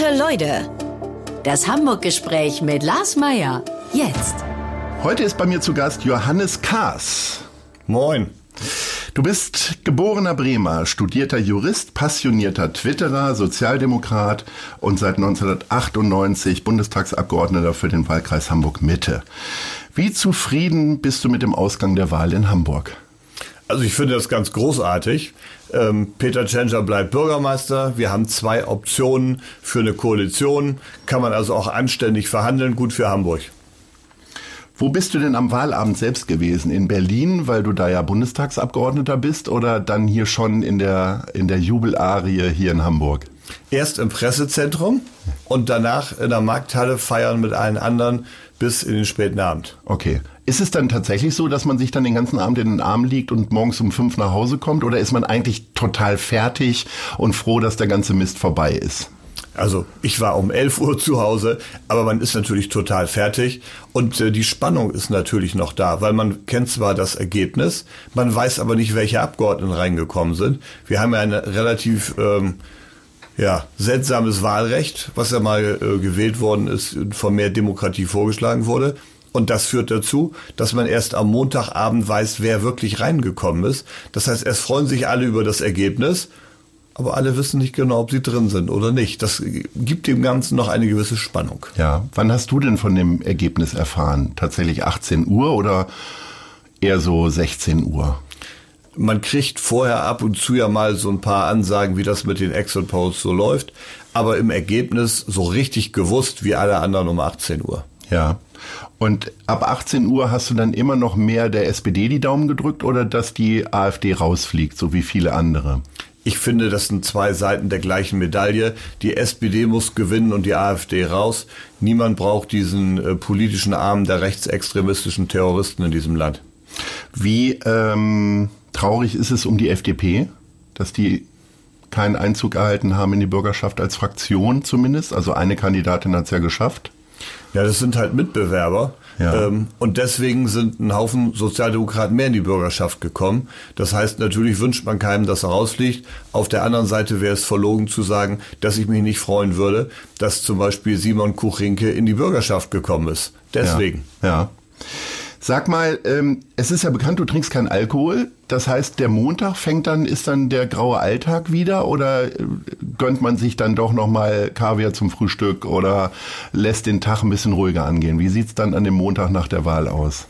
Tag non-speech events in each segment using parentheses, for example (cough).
Gute Leute. Das Hamburg-Gespräch mit Lars Meier. Jetzt. Heute ist bei mir zu Gast Johannes Kaas. Moin. Du bist geborener Bremer, studierter Jurist, passionierter Twitterer, Sozialdemokrat und seit 1998 Bundestagsabgeordneter für den Wahlkreis Hamburg-Mitte. Wie zufrieden bist du mit dem Ausgang der Wahl in Hamburg? Also ich finde das ganz großartig. Ähm, Peter Tschentscher bleibt Bürgermeister. Wir haben zwei Optionen für eine Koalition. Kann man also auch anständig verhandeln. Gut für Hamburg. Wo bist du denn am Wahlabend selbst gewesen? In Berlin, weil du da ja Bundestagsabgeordneter bist, oder dann hier schon in der, in der Jubelarie hier in Hamburg? Erst im Pressezentrum und danach in der Markthalle feiern mit allen anderen bis in den späten Abend. Okay. Ist es dann tatsächlich so, dass man sich dann den ganzen Abend in den Arm liegt und morgens um fünf nach Hause kommt? Oder ist man eigentlich total fertig und froh, dass der ganze Mist vorbei ist? Also ich war um 11 Uhr zu Hause, aber man ist natürlich total fertig und äh, die Spannung ist natürlich noch da, weil man kennt zwar das Ergebnis, man weiß aber nicht, welche Abgeordneten reingekommen sind. Wir haben ja ein relativ ähm, ja, seltsames Wahlrecht, was ja mal äh, gewählt worden ist, von mehr Demokratie vorgeschlagen wurde. Und das führt dazu, dass man erst am Montagabend weiß, wer wirklich reingekommen ist. Das heißt, erst freuen sich alle über das Ergebnis, aber alle wissen nicht genau, ob sie drin sind oder nicht. Das gibt dem Ganzen noch eine gewisse Spannung. Ja, wann hast du denn von dem Ergebnis erfahren? Tatsächlich 18 Uhr oder eher so 16 Uhr? Man kriegt vorher ab und zu ja mal so ein paar Ansagen, wie das mit den Exit Polls so läuft, aber im Ergebnis so richtig gewusst wie alle anderen um 18 Uhr. Ja. Und ab 18 Uhr hast du dann immer noch mehr der SPD die Daumen gedrückt oder dass die AfD rausfliegt, so wie viele andere? Ich finde, das sind zwei Seiten der gleichen Medaille. Die SPD muss gewinnen und die AfD raus. Niemand braucht diesen äh, politischen Arm der rechtsextremistischen Terroristen in diesem Land. Wie ähm, traurig ist es um die FDP, dass die keinen Einzug erhalten haben in die Bürgerschaft als Fraktion zumindest? Also eine Kandidatin hat es ja geschafft. Ja, das sind halt Mitbewerber. Ja. Ähm, und deswegen sind ein Haufen Sozialdemokraten mehr in die Bürgerschaft gekommen. Das heißt, natürlich wünscht man keinem, dass er rausfliegt. Auf der anderen Seite wäre es verlogen zu sagen, dass ich mich nicht freuen würde, dass zum Beispiel Simon Kuchinke in die Bürgerschaft gekommen ist. Deswegen. Ja. ja. Sag mal, ähm, es ist ja bekannt, du trinkst keinen Alkohol. Das heißt, der Montag fängt dann, ist dann der graue Alltag wieder oder äh, gönnt man sich dann doch nochmal Kaviar zum Frühstück oder lässt den Tag ein bisschen ruhiger angehen? Wie sieht's dann an dem Montag nach der Wahl aus?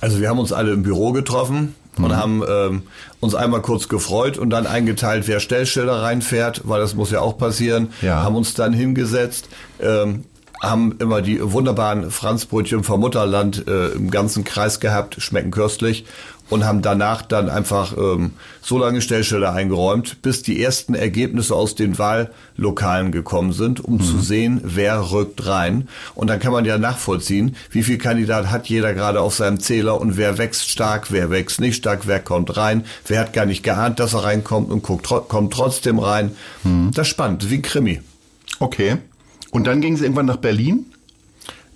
Also wir haben uns alle im Büro getroffen und mhm. haben ähm, uns einmal kurz gefreut und dann eingeteilt, wer Stellschilder reinfährt, weil das muss ja auch passieren. Ja. Haben uns dann hingesetzt. Ähm, haben immer die wunderbaren Franzbrötchen vom Mutterland äh, im ganzen Kreis gehabt, schmecken köstlich und haben danach dann einfach ähm, so lange Stellschilder eingeräumt, bis die ersten Ergebnisse aus den Wahllokalen gekommen sind, um mhm. zu sehen, wer rückt rein. Und dann kann man ja nachvollziehen, wie viel Kandidat hat jeder gerade auf seinem Zähler und wer wächst stark, wer wächst nicht stark, wer kommt rein, wer hat gar nicht geahnt, dass er reinkommt und guckt, kommt trotzdem rein. Mhm. Das ist spannend, wie ein Krimi. Okay. Und dann ging es irgendwann nach Berlin?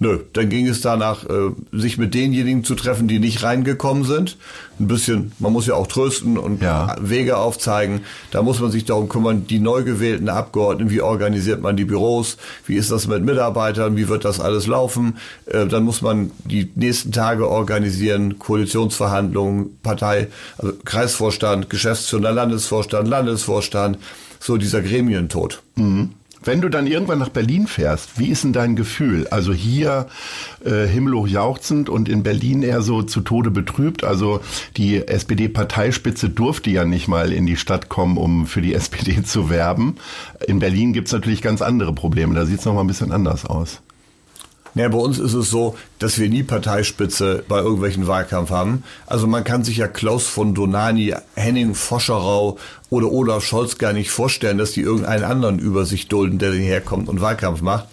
Nö, dann ging es danach, äh, sich mit denjenigen zu treffen, die nicht reingekommen sind. Ein bisschen, man muss ja auch trösten und ja. Wege aufzeigen. Da muss man sich darum kümmern, die neu gewählten Abgeordneten, wie organisiert man die Büros, wie ist das mit Mitarbeitern, wie wird das alles laufen. Äh, dann muss man die nächsten Tage organisieren, Koalitionsverhandlungen, Partei, also Kreisvorstand, Geschäftsführer, Landesvorstand, Landesvorstand, so dieser Gremientod. Mhm. Wenn du dann irgendwann nach Berlin fährst, wie ist denn dein Gefühl? Also hier äh, himmelhoch jauchzend und in Berlin eher so zu Tode betrübt. Also die SPD-Parteispitze durfte ja nicht mal in die Stadt kommen, um für die (laughs) SPD zu werben. In Berlin gibt's natürlich ganz andere Probleme. Da sieht's noch mal ein bisschen anders aus. Ja, bei uns ist es so, dass wir nie Parteispitze bei irgendwelchen Wahlkampf haben. Also man kann sich ja Klaus von Donani, Henning Foscherau oder Olaf Scholz gar nicht vorstellen, dass die irgendeinen anderen über sich dulden, der herkommt und Wahlkampf macht.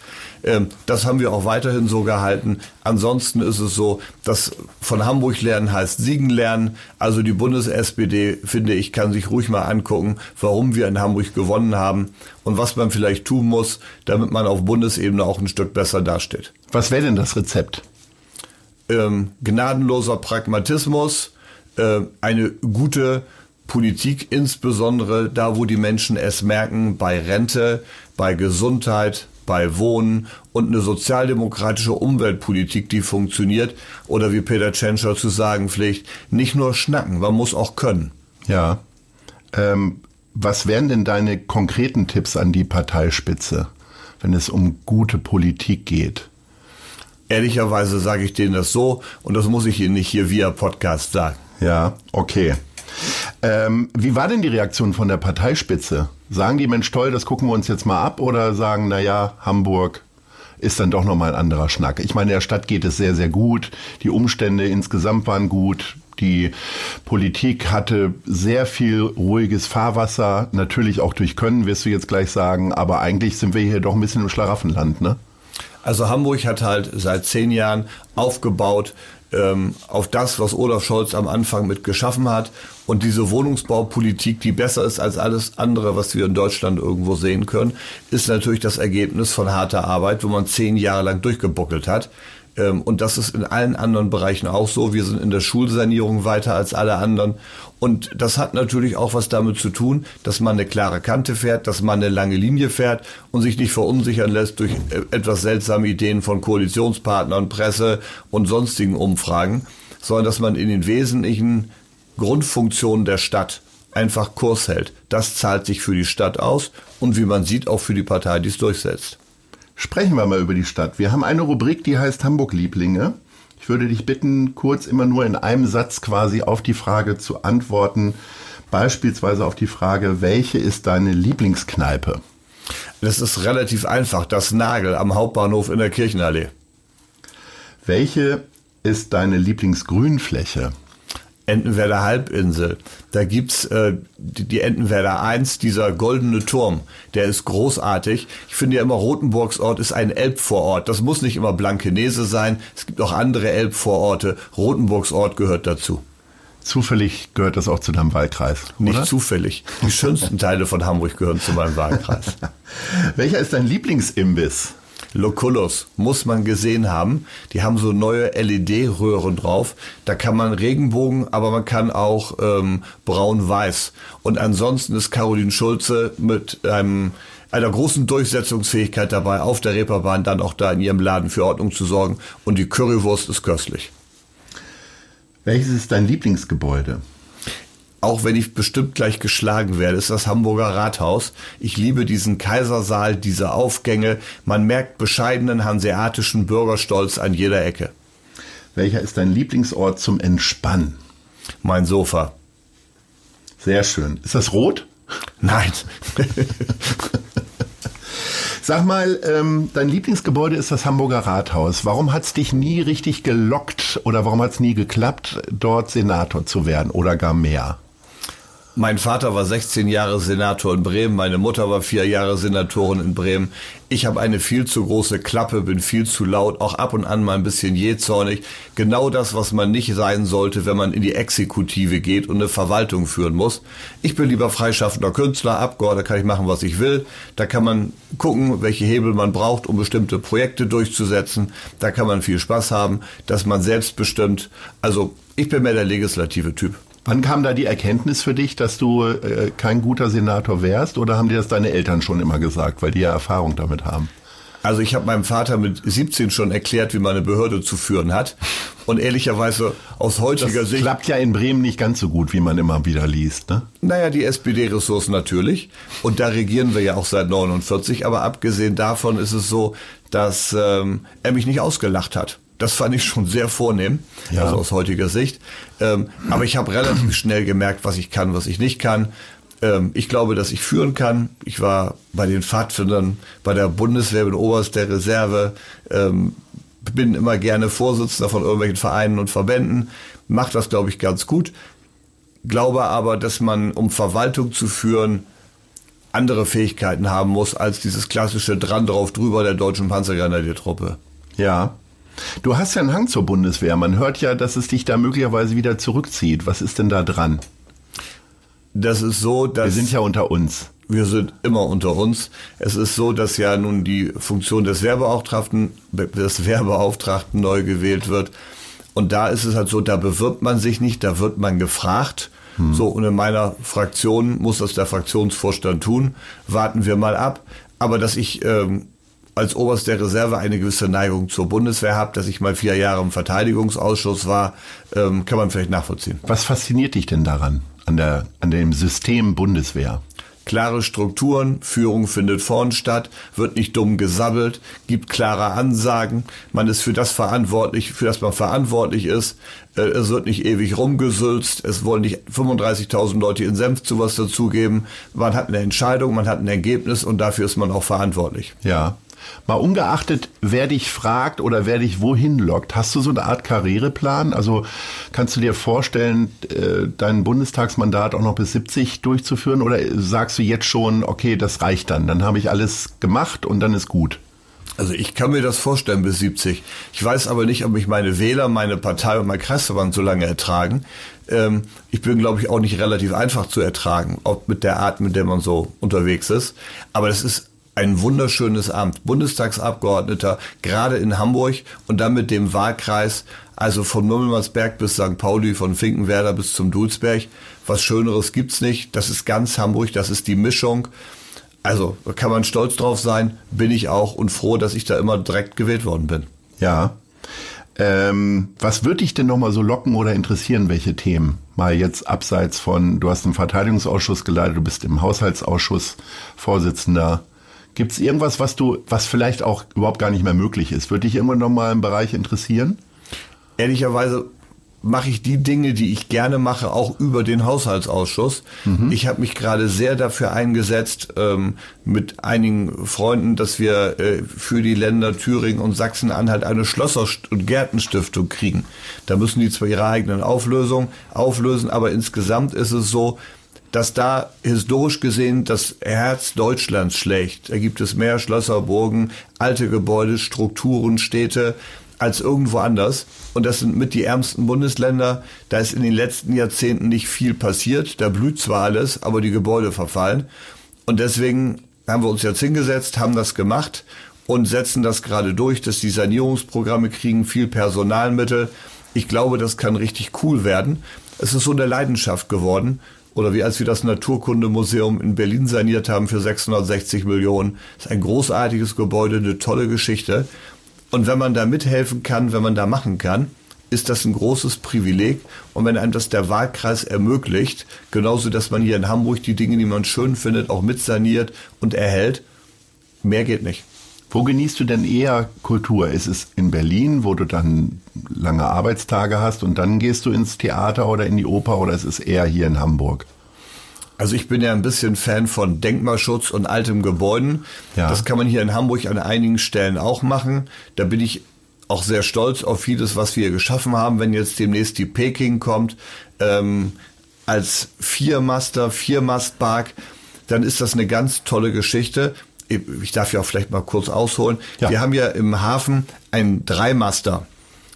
Ähm, das haben wir auch weiterhin so gehalten. Ansonsten ist es so, dass von Hamburg lernen heißt Siegen lernen. Also die Bundes-SPD, finde ich, kann sich ruhig mal angucken, warum wir in Hamburg gewonnen haben und was man vielleicht tun muss, damit man auf Bundesebene auch ein Stück besser dasteht. Was wäre denn das Rezept? Ähm, gnadenloser Pragmatismus, äh, eine gute Politik insbesondere da, wo die Menschen es merken, bei Rente, bei Gesundheit, bei Wohnen und eine sozialdemokratische Umweltpolitik, die funktioniert. Oder wie Peter Tschentscher zu sagen pflegt, nicht nur schnacken, man muss auch können. Ja. Ähm, was wären denn deine konkreten Tipps an die Parteispitze, wenn es um gute Politik geht? Ehrlicherweise sage ich denen das so und das muss ich Ihnen nicht hier via Podcast sagen. Ja, okay. Ähm, wie war denn die Reaktion von der Parteispitze? Sagen die, Mensch, toll, das gucken wir uns jetzt mal ab oder sagen, na ja, Hamburg ist dann doch nochmal ein anderer Schnack. Ich meine, der Stadt geht es sehr, sehr gut. Die Umstände insgesamt waren gut. Die Politik hatte sehr viel ruhiges Fahrwasser, natürlich auch durch Können, wirst du jetzt gleich sagen, aber eigentlich sind wir hier doch ein bisschen im Schlaraffenland, ne? Also Hamburg hat halt seit zehn Jahren aufgebaut ähm, auf das, was Olaf Scholz am Anfang mit geschaffen hat. Und diese Wohnungsbaupolitik, die besser ist als alles andere, was wir in Deutschland irgendwo sehen können, ist natürlich das Ergebnis von harter Arbeit, wo man zehn Jahre lang durchgebuckelt hat. Ähm, und das ist in allen anderen Bereichen auch so. Wir sind in der Schulsanierung weiter als alle anderen. Und das hat natürlich auch was damit zu tun, dass man eine klare Kante fährt, dass man eine lange Linie fährt und sich nicht verunsichern lässt durch äh, etwas seltsame Ideen von Koalitionspartnern, Presse und sonstigen Umfragen, sondern dass man in den wesentlichen Grundfunktionen der Stadt einfach Kurs hält. Das zahlt sich für die Stadt aus und wie man sieht auch für die Partei, die es durchsetzt. Sprechen wir mal über die Stadt. Wir haben eine Rubrik, die heißt Hamburg-Lieblinge. Ich würde dich bitten, kurz immer nur in einem Satz quasi auf die Frage zu antworten. Beispielsweise auf die Frage, welche ist deine Lieblingskneipe? Das ist relativ einfach. Das Nagel am Hauptbahnhof in der Kirchenallee. Welche ist deine Lieblingsgrünfläche? Entenwerder Halbinsel. Da gibt's äh, die, die Entenwerder 1, dieser goldene Turm, der ist großartig. Ich finde ja immer, Rotenburgs Ort ist ein Elbvorort. Das muss nicht immer Blankenese sein. Es gibt auch andere Elbvororte. Rotenburgs Ort gehört dazu. Zufällig gehört das auch zu deinem Wahlkreis. Oder? Nicht zufällig. Die schönsten Teile von Hamburg gehören zu meinem Wahlkreis. (laughs) Welcher ist dein Lieblingsimbiss? Loculus muss man gesehen haben. Die haben so neue LED-Röhren drauf. Da kann man Regenbogen, aber man kann auch ähm, braun-weiß. Und ansonsten ist Caroline Schulze mit einem einer großen Durchsetzungsfähigkeit dabei, auf der Reeperbahn dann auch da in ihrem Laden für Ordnung zu sorgen. Und die Currywurst ist köstlich. Welches ist dein Lieblingsgebäude? Auch wenn ich bestimmt gleich geschlagen werde, ist das Hamburger Rathaus. Ich liebe diesen Kaisersaal, diese Aufgänge. Man merkt bescheidenen hanseatischen Bürgerstolz an jeder Ecke. Welcher ist dein Lieblingsort zum Entspannen? Mein Sofa. Sehr schön. Ist das rot? Nein. (laughs) Sag mal, ähm, dein Lieblingsgebäude ist das Hamburger Rathaus. Warum hat es dich nie richtig gelockt oder warum hat es nie geklappt, dort Senator zu werden oder gar mehr? Mein Vater war 16 Jahre Senator in Bremen, meine Mutter war vier Jahre Senatorin in Bremen. Ich habe eine viel zu große Klappe, bin viel zu laut, auch ab und an mal ein bisschen jähzornig. Genau das, was man nicht sein sollte, wenn man in die Exekutive geht und eine Verwaltung führen muss. Ich bin lieber freischaffender Künstler, Abgeordneter, kann ich machen, was ich will. Da kann man gucken, welche Hebel man braucht, um bestimmte Projekte durchzusetzen. Da kann man viel Spaß haben, dass man selbst bestimmt. Also ich bin mehr der legislative Typ. Wann kam da die Erkenntnis für dich, dass du äh, kein guter Senator wärst? Oder haben dir das deine Eltern schon immer gesagt, weil die ja Erfahrung damit haben? Also ich habe meinem Vater mit 17 schon erklärt, wie man eine Behörde zu führen hat. Und ehrlicherweise aus heutiger das Sicht. klappt ja in Bremen nicht ganz so gut, wie man immer wieder liest. Ne? Naja, die SPD-Ressourcen natürlich. Und da regieren wir ja auch seit 49. Aber abgesehen davon ist es so, dass ähm, er mich nicht ausgelacht hat. Das fand ich schon sehr vornehm, ja. also aus heutiger Sicht. Ähm, aber ich habe relativ schnell gemerkt, was ich kann, was ich nicht kann. Ähm, ich glaube, dass ich führen kann. Ich war bei den Pfadfindern, bei der Bundeswehr, bin Oberst der Reserve, ähm, bin immer gerne Vorsitzender von irgendwelchen Vereinen und Verbänden, mache das, glaube ich, ganz gut. Glaube aber, dass man, um Verwaltung zu führen, andere Fähigkeiten haben muss als dieses klassische dran drauf drüber der deutschen Panzergrenadiertruppe. Ja, Du hast ja einen Hang zur Bundeswehr. Man hört ja, dass es dich da möglicherweise wieder zurückzieht. Was ist denn da dran? Das ist so, dass. Wir sind ja unter uns. Wir sind immer unter uns. Es ist so, dass ja nun die Funktion des Wehrbeauftragten, des Wehrbeauftragten neu gewählt wird. Und da ist es halt so, da bewirbt man sich nicht, da wird man gefragt. Hm. So, und in meiner Fraktion muss das der Fraktionsvorstand tun. Warten wir mal ab. Aber dass ich ähm, als Oberst der Reserve eine gewisse Neigung zur Bundeswehr habe, dass ich mal vier Jahre im Verteidigungsausschuss war, ähm, kann man vielleicht nachvollziehen. Was fasziniert dich denn daran, an, der, an dem System Bundeswehr? klare Strukturen, Führung findet vorn statt, wird nicht dumm gesabbelt, gibt klare Ansagen, man ist für das verantwortlich, für das man verantwortlich ist, äh, es wird nicht ewig rumgesülzt, es wollen nicht 35.000 Leute in Senf zu was dazugeben, man hat eine Entscheidung, man hat ein Ergebnis und dafür ist man auch verantwortlich. Ja. Mal ungeachtet, wer dich fragt oder wer dich wohin lockt, hast du so eine Art Karriereplan? Also kannst du dir vorstellen, äh, dein Bundestagsmandat auch noch bis 70 durchzuführen oder sagst du jetzt schon, okay, das reicht dann, dann habe ich alles gemacht und dann ist gut? Also ich kann mir das vorstellen bis 70. Ich weiß aber nicht, ob mich meine Wähler, meine Partei und mein Kreisverband so lange ertragen. Ähm, ich bin, glaube ich, auch nicht relativ einfach zu ertragen, auch mit der Art, mit der man so unterwegs ist. Aber das ist ein wunderschönes Amt. Bundestagsabgeordneter, gerade in Hamburg und dann mit dem Wahlkreis, also von Mümmelmannsberg bis St. Pauli, von Finkenwerder bis zum Dulsberg. Was Schöneres gibt's nicht. Das ist ganz Hamburg, das ist die Mischung. Also kann man stolz drauf sein, bin ich auch und froh, dass ich da immer direkt gewählt worden bin. Ja. Ähm, was würde dich denn nochmal so locken oder interessieren, welche Themen? Mal jetzt abseits von, du hast einen Verteidigungsausschuss geleitet, du bist im Haushaltsausschuss Vorsitzender. Gibt es irgendwas, was du, was vielleicht auch überhaupt gar nicht mehr möglich ist? Würde dich irgendwann nochmal im Bereich interessieren? Ehrlicherweise mache ich die Dinge, die ich gerne mache, auch über den Haushaltsausschuss. Mhm. Ich habe mich gerade sehr dafür eingesetzt, ähm, mit einigen Freunden, dass wir äh, für die Länder Thüringen und Sachsen-Anhalt eine Schlosser- und Gärtenstiftung kriegen. Da müssen die zwar ihre eigenen Auflösungen auflösen, aber insgesamt ist es so, dass da historisch gesehen das Herz Deutschlands schlägt. Da gibt es mehr Schlösser, Burgen, alte Gebäude, Strukturen, Städte als irgendwo anders. Und das sind mit die ärmsten Bundesländer. Da ist in den letzten Jahrzehnten nicht viel passiert. Da blüht zwar alles, aber die Gebäude verfallen. Und deswegen haben wir uns jetzt hingesetzt, haben das gemacht und setzen das gerade durch, dass die Sanierungsprogramme kriegen viel Personalmittel. Ich glaube, das kann richtig cool werden. Es ist so eine Leidenschaft geworden oder wie als wir das Naturkundemuseum in Berlin saniert haben für 660 Millionen. Das ist ein großartiges Gebäude, eine tolle Geschichte. Und wenn man da mithelfen kann, wenn man da machen kann, ist das ein großes Privileg. Und wenn einem das der Wahlkreis ermöglicht, genauso, dass man hier in Hamburg die Dinge, die man schön findet, auch mitsaniert und erhält, mehr geht nicht. Wo genießt du denn eher Kultur? Ist es in Berlin, wo du dann lange Arbeitstage hast und dann gehst du ins Theater oder in die Oper oder ist es eher hier in Hamburg? Also ich bin ja ein bisschen Fan von Denkmalschutz und altem Gebäuden. Ja. Das kann man hier in Hamburg an einigen Stellen auch machen. Da bin ich auch sehr stolz auf vieles, was wir geschaffen haben. Wenn jetzt demnächst die Peking kommt, ähm, als Viermaster, Viermastpark, dann ist das eine ganz tolle Geschichte ich darf ja auch vielleicht mal kurz ausholen. Ja. Wir haben ja im Hafen einen Dreimaster,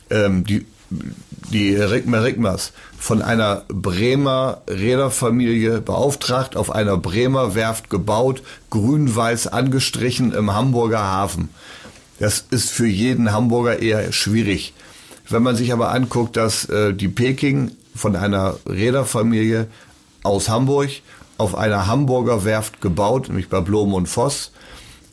ähm, die, die Rigmer Rigmers, von einer Bremer Räderfamilie beauftragt, auf einer Bremer Werft gebaut, grün-weiß angestrichen im Hamburger Hafen. Das ist für jeden Hamburger eher schwierig. Wenn man sich aber anguckt, dass äh, die Peking von einer Räderfamilie aus Hamburg auf einer Hamburger Werft gebaut, nämlich bei Blom und Voss,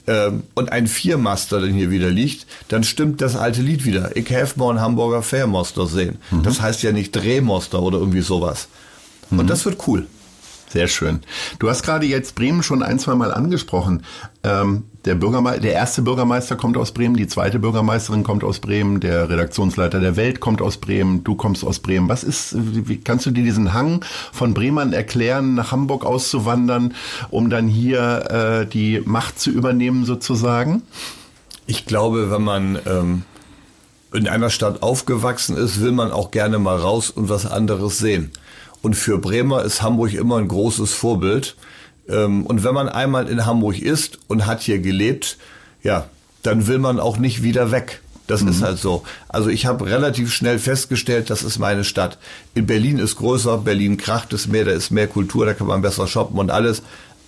ähm, und ein Viermaster dann hier wieder liegt, dann stimmt das alte Lied wieder. Ich have mal einen Hamburger Fairmoster sehen. Mhm. Das heißt ja nicht Drehmoster oder irgendwie sowas. Und mhm. das wird cool. Sehr schön. Du hast gerade jetzt Bremen schon ein, zwei Mal angesprochen. Ähm, der, Bürgerme der erste Bürgermeister kommt aus Bremen, die zweite Bürgermeisterin kommt aus Bremen, der Redaktionsleiter der Welt kommt aus Bremen, du kommst aus Bremen. Was ist, wie kannst du dir diesen Hang von Bremern erklären, nach Hamburg auszuwandern, um dann hier äh, die Macht zu übernehmen sozusagen? Ich glaube, wenn man ähm, in einer Stadt aufgewachsen ist, will man auch gerne mal raus und was anderes sehen. Und für Bremer ist Hamburg immer ein großes Vorbild. Ähm, und wenn man einmal in Hamburg ist und hat hier gelebt, ja, dann will man auch nicht wieder weg. Das mhm. ist halt so. Also ich habe relativ schnell festgestellt, das ist meine Stadt. In Berlin ist größer, Berlin kracht es mehr, da ist mehr Kultur, da kann man besser shoppen und alles.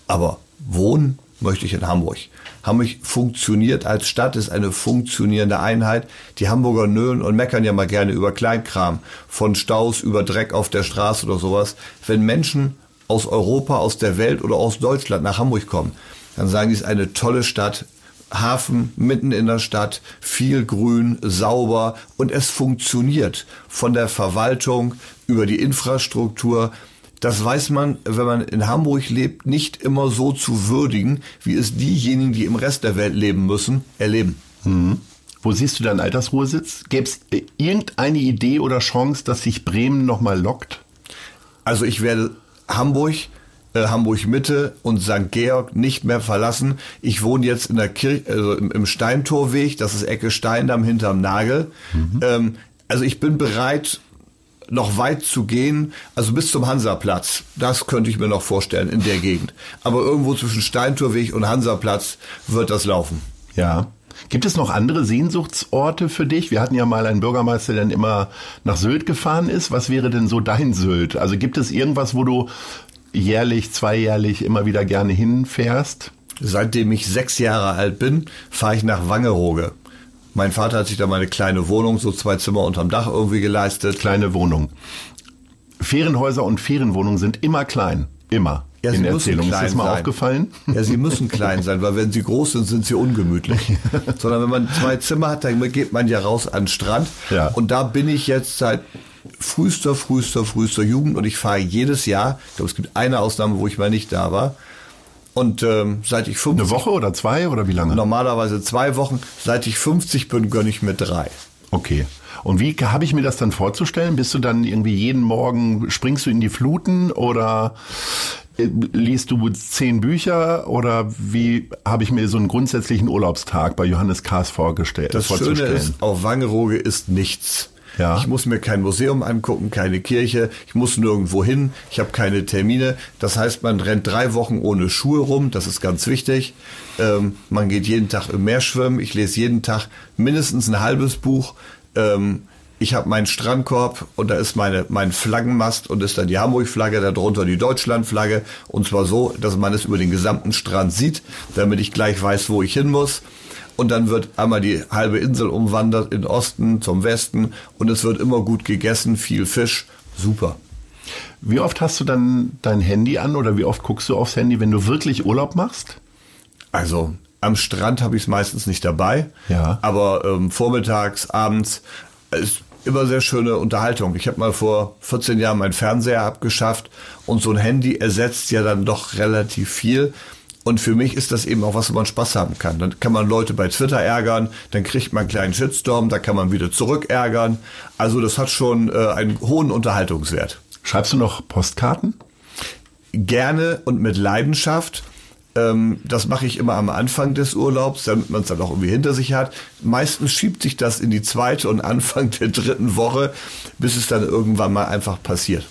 Aber wohnen möchte ich in Hamburg. Hamburg funktioniert als Stadt, ist eine funktionierende Einheit. Die Hamburger nölen und meckern ja mal gerne über Kleinkram, von Staus über Dreck auf der Straße oder sowas. Wenn Menschen aus Europa, aus der Welt oder aus Deutschland nach Hamburg kommen, dann sagen die, es ist eine tolle Stadt, Hafen mitten in der Stadt, viel Grün, sauber und es funktioniert von der Verwaltung über die Infrastruktur. Das weiß man, wenn man in Hamburg lebt, nicht immer so zu würdigen, wie es diejenigen, die im Rest der Welt leben müssen, erleben. Mhm. Wo siehst du deinen Altersruhesitz? Gäbe es äh, irgendeine Idee oder Chance, dass sich Bremen nochmal lockt? Also ich werde Hamburg äh, Hamburg Mitte und St. Georg nicht mehr verlassen. Ich wohne jetzt in der Kirche, also im, im, Steintorweg, das ist Ecke Steindamm hinterm Nagel. Mhm. Ähm, also ich bin bereit, noch weit zu gehen, also bis zum Hansaplatz. Das könnte ich mir noch vorstellen in der Gegend. Aber irgendwo zwischen Steintorweg und Hansaplatz wird das laufen. Ja. Gibt es noch andere Sehnsuchtsorte für dich? Wir hatten ja mal einen Bürgermeister, der dann immer nach Sylt gefahren ist. Was wäre denn so dein Sylt? Also gibt es irgendwas, wo du jährlich, zweijährlich immer wieder gerne hinfährst? Seitdem ich sechs Jahre alt bin, fahre ich nach Wangerooge. Mein Vater hat sich da mal eine kleine Wohnung, so zwei Zimmer unterm Dach irgendwie geleistet. Kleine Wohnung. Ferienhäuser und Ferienwohnungen sind immer klein. Immer. Ja, in der Erzählung. Ist das mal sein. aufgefallen? Ja, sie müssen (laughs) klein sein, weil wenn sie groß sind, sind sie ungemütlich. Sondern wenn man zwei Zimmer hat, dann geht man ja raus an den Strand. Ja. Und da bin ich jetzt seit frühester, frühester, frühester Jugend und ich fahre jedes Jahr. Ich glaube, es gibt eine Ausnahme, wo ich mal nicht da war. Und ähm, seit ich 50... Eine Woche oder zwei oder wie lange? Normalerweise zwei Wochen. Seit ich 50 bin, gönne ich mir drei. Okay. Und wie habe ich mir das dann vorzustellen? Bist du dann irgendwie jeden Morgen, springst du in die Fluten oder äh, liest du zehn Bücher oder wie habe ich mir so einen grundsätzlichen Urlaubstag bei Johannes Kahrs vorgestellt? Das Schöne ist, auf Wangerooge ist nichts. Ja. Ich muss mir kein Museum angucken, keine Kirche, ich muss nirgendwo hin, ich habe keine Termine. Das heißt, man rennt drei Wochen ohne Schuhe rum, das ist ganz wichtig. Ähm, man geht jeden Tag im Meer schwimmen, ich lese jeden Tag mindestens ein halbes Buch. Ähm, ich habe meinen Strandkorb und da ist meine, mein Flaggenmast und ist dann die Hamburg-Flagge, darunter die Deutschland-Flagge. Und zwar so, dass man es über den gesamten Strand sieht, damit ich gleich weiß, wo ich hin muss und dann wird einmal die halbe Insel umwandert in Osten zum Westen und es wird immer gut gegessen, viel Fisch, super. Wie oft hast du dann dein Handy an oder wie oft guckst du aufs Handy, wenn du wirklich Urlaub machst? Also am Strand habe ich es meistens nicht dabei, ja. aber ähm, vormittags, abends ist immer sehr schöne Unterhaltung. Ich habe mal vor 14 Jahren meinen Fernseher abgeschafft und so ein Handy ersetzt ja dann doch relativ viel. Und für mich ist das eben auch was, wo man Spaß haben kann. Dann kann man Leute bei Twitter ärgern, dann kriegt man einen kleinen Shitstorm, da kann man wieder zurück ärgern. Also das hat schon äh, einen hohen Unterhaltungswert. Schreibst du noch Postkarten? Gerne und mit Leidenschaft. Ähm, das mache ich immer am Anfang des Urlaubs, damit man es dann auch irgendwie hinter sich hat. Meistens schiebt sich das in die zweite und Anfang der dritten Woche, bis es dann irgendwann mal einfach passiert.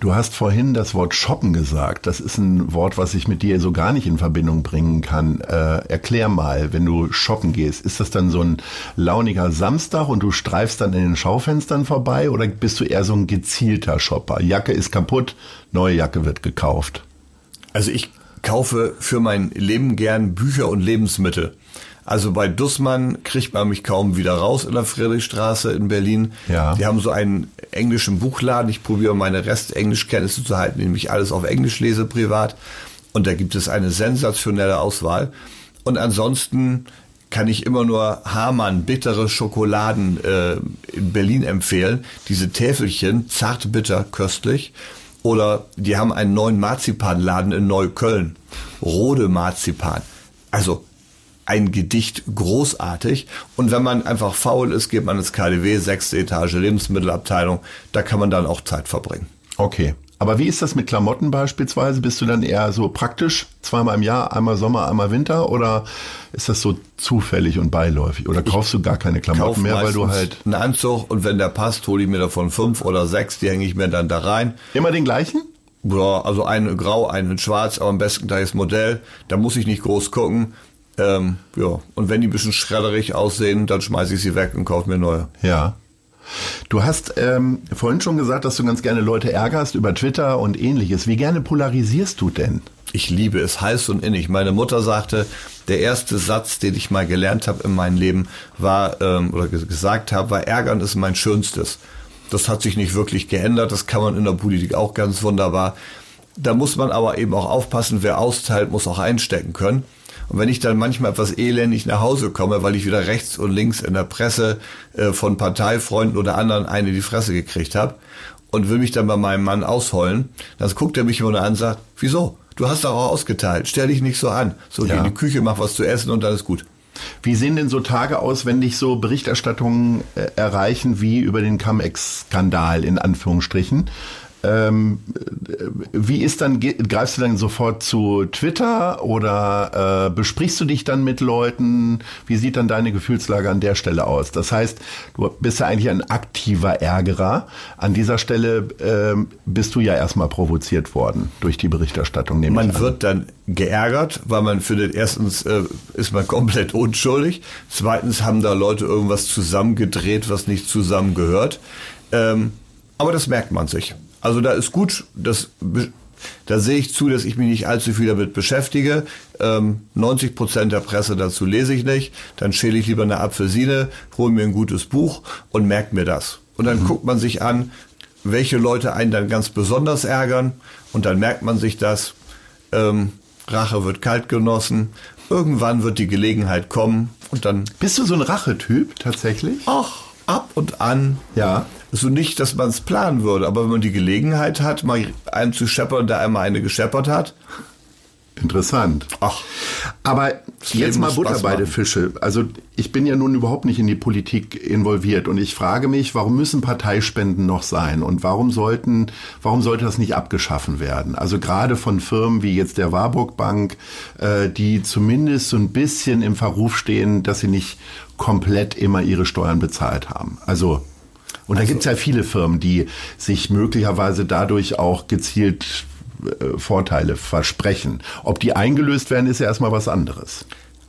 Du hast vorhin das Wort shoppen gesagt. Das ist ein Wort, was ich mit dir so gar nicht in Verbindung bringen kann. Äh, erklär mal, wenn du shoppen gehst, ist das dann so ein launiger Samstag und du streifst dann in den Schaufenstern vorbei oder bist du eher so ein gezielter Shopper? Jacke ist kaputt, neue Jacke wird gekauft. Also ich kaufe für mein Leben gern Bücher und Lebensmittel. Also bei Dussmann kriegt man mich kaum wieder raus in der Friedrichstraße in Berlin. Ja. Die haben so einen englischen Buchladen. Ich probiere meine Rest-Englischkenntnisse zu halten, indem ich alles auf Englisch lese privat. Und da gibt es eine sensationelle Auswahl. Und ansonsten kann ich immer nur Hamann bittere Schokoladen äh, in Berlin empfehlen. Diese Täfelchen, zart bitter, köstlich. Oder die haben einen neuen Marzipanladen in Neukölln. Rode Marzipan. Also ein Gedicht großartig. Und wenn man einfach faul ist, geht man ins KDW, sechste Etage Lebensmittelabteilung. Da kann man dann auch Zeit verbringen. Okay. Aber wie ist das mit Klamotten beispielsweise? Bist du dann eher so praktisch, zweimal im Jahr, einmal Sommer, einmal Winter? Oder ist das so zufällig und beiläufig? Oder kaufst du gar keine Klamotten mehr, weil du halt. Einen Anzug und wenn der passt, hole ich mir davon fünf oder sechs, die hänge ich mir dann da rein. Immer den gleichen? Ja, also einen grau, einen schwarz, aber am besten gleiches Modell. Da muss ich nicht groß gucken. Ähm, ja, und wenn die ein bisschen schredderig aussehen, dann schmeiße ich sie weg und kaufe mir neue. Ja. Du hast ähm, vorhin schon gesagt, dass du ganz gerne Leute ärgerst über Twitter und ähnliches. Wie gerne polarisierst du denn? Ich liebe es heiß und innig. Meine Mutter sagte, der erste Satz, den ich mal gelernt habe in meinem Leben, war ähm, oder gesagt habe, war Ärgern ist mein Schönstes. Das hat sich nicht wirklich geändert. Das kann man in der Politik auch ganz wunderbar. Da muss man aber eben auch aufpassen, wer austeilt, muss auch einstecken können. Und wenn ich dann manchmal etwas elendig nach Hause komme, weil ich wieder rechts und links in der Presse äh, von Parteifreunden oder anderen eine die Fresse gekriegt habe und will mich dann bei meinem Mann ausheulen, dann guckt er mich immer nur an und sagt, wieso? Du hast doch auch ausgeteilt, stell dich nicht so an. So, ja. geh in die Küche, mach was zu essen und dann ist gut. Wie sehen denn so Tage aus, wenn dich so Berichterstattungen äh, erreichen wie über den Cum-Ex-Skandal in Anführungsstrichen? Ähm, wie ist dann, greifst du dann sofort zu Twitter oder äh, besprichst du dich dann mit Leuten? Wie sieht dann deine Gefühlslage an der Stelle aus? Das heißt, du bist ja eigentlich ein aktiver Ärgerer. An dieser Stelle äh, bist du ja erstmal provoziert worden durch die Berichterstattung. Man wird dann geärgert, weil man findet, erstens äh, ist man komplett unschuldig, zweitens haben da Leute irgendwas zusammengedreht, was nicht zusammengehört. Ähm, aber das merkt man sich. Also da ist gut, das, da sehe ich zu, dass ich mich nicht allzu viel damit beschäftige. Ähm, 90 Prozent der Presse dazu lese ich nicht. Dann schäle ich lieber eine Apfelsine, hole mir ein gutes Buch und merke mir das. Und dann mhm. guckt man sich an, welche Leute einen dann ganz besonders ärgern. Und dann merkt man sich das. Ähm, Rache wird kalt genossen. Irgendwann wird die Gelegenheit kommen und dann. Bist du so ein Rachetyp tatsächlich? Ach, ab und an. Ja so nicht, dass man es planen würde, aber wenn man die Gelegenheit hat, mal einen zu scheppern, der einmal eine gescheppert hat. Interessant. Ach. Aber jetzt mal Butter bei den Fische. Also ich bin ja nun überhaupt nicht in die Politik involviert und ich frage mich, warum müssen Parteispenden noch sein und warum sollten, warum sollte das nicht abgeschaffen werden? Also gerade von Firmen wie jetzt der Warburg Bank, äh, die zumindest so ein bisschen im Verruf stehen, dass sie nicht komplett immer ihre Steuern bezahlt haben. Also und also, da gibt es ja viele Firmen, die sich möglicherweise dadurch auch gezielt äh, Vorteile versprechen. Ob die eingelöst werden, ist ja erstmal was anderes.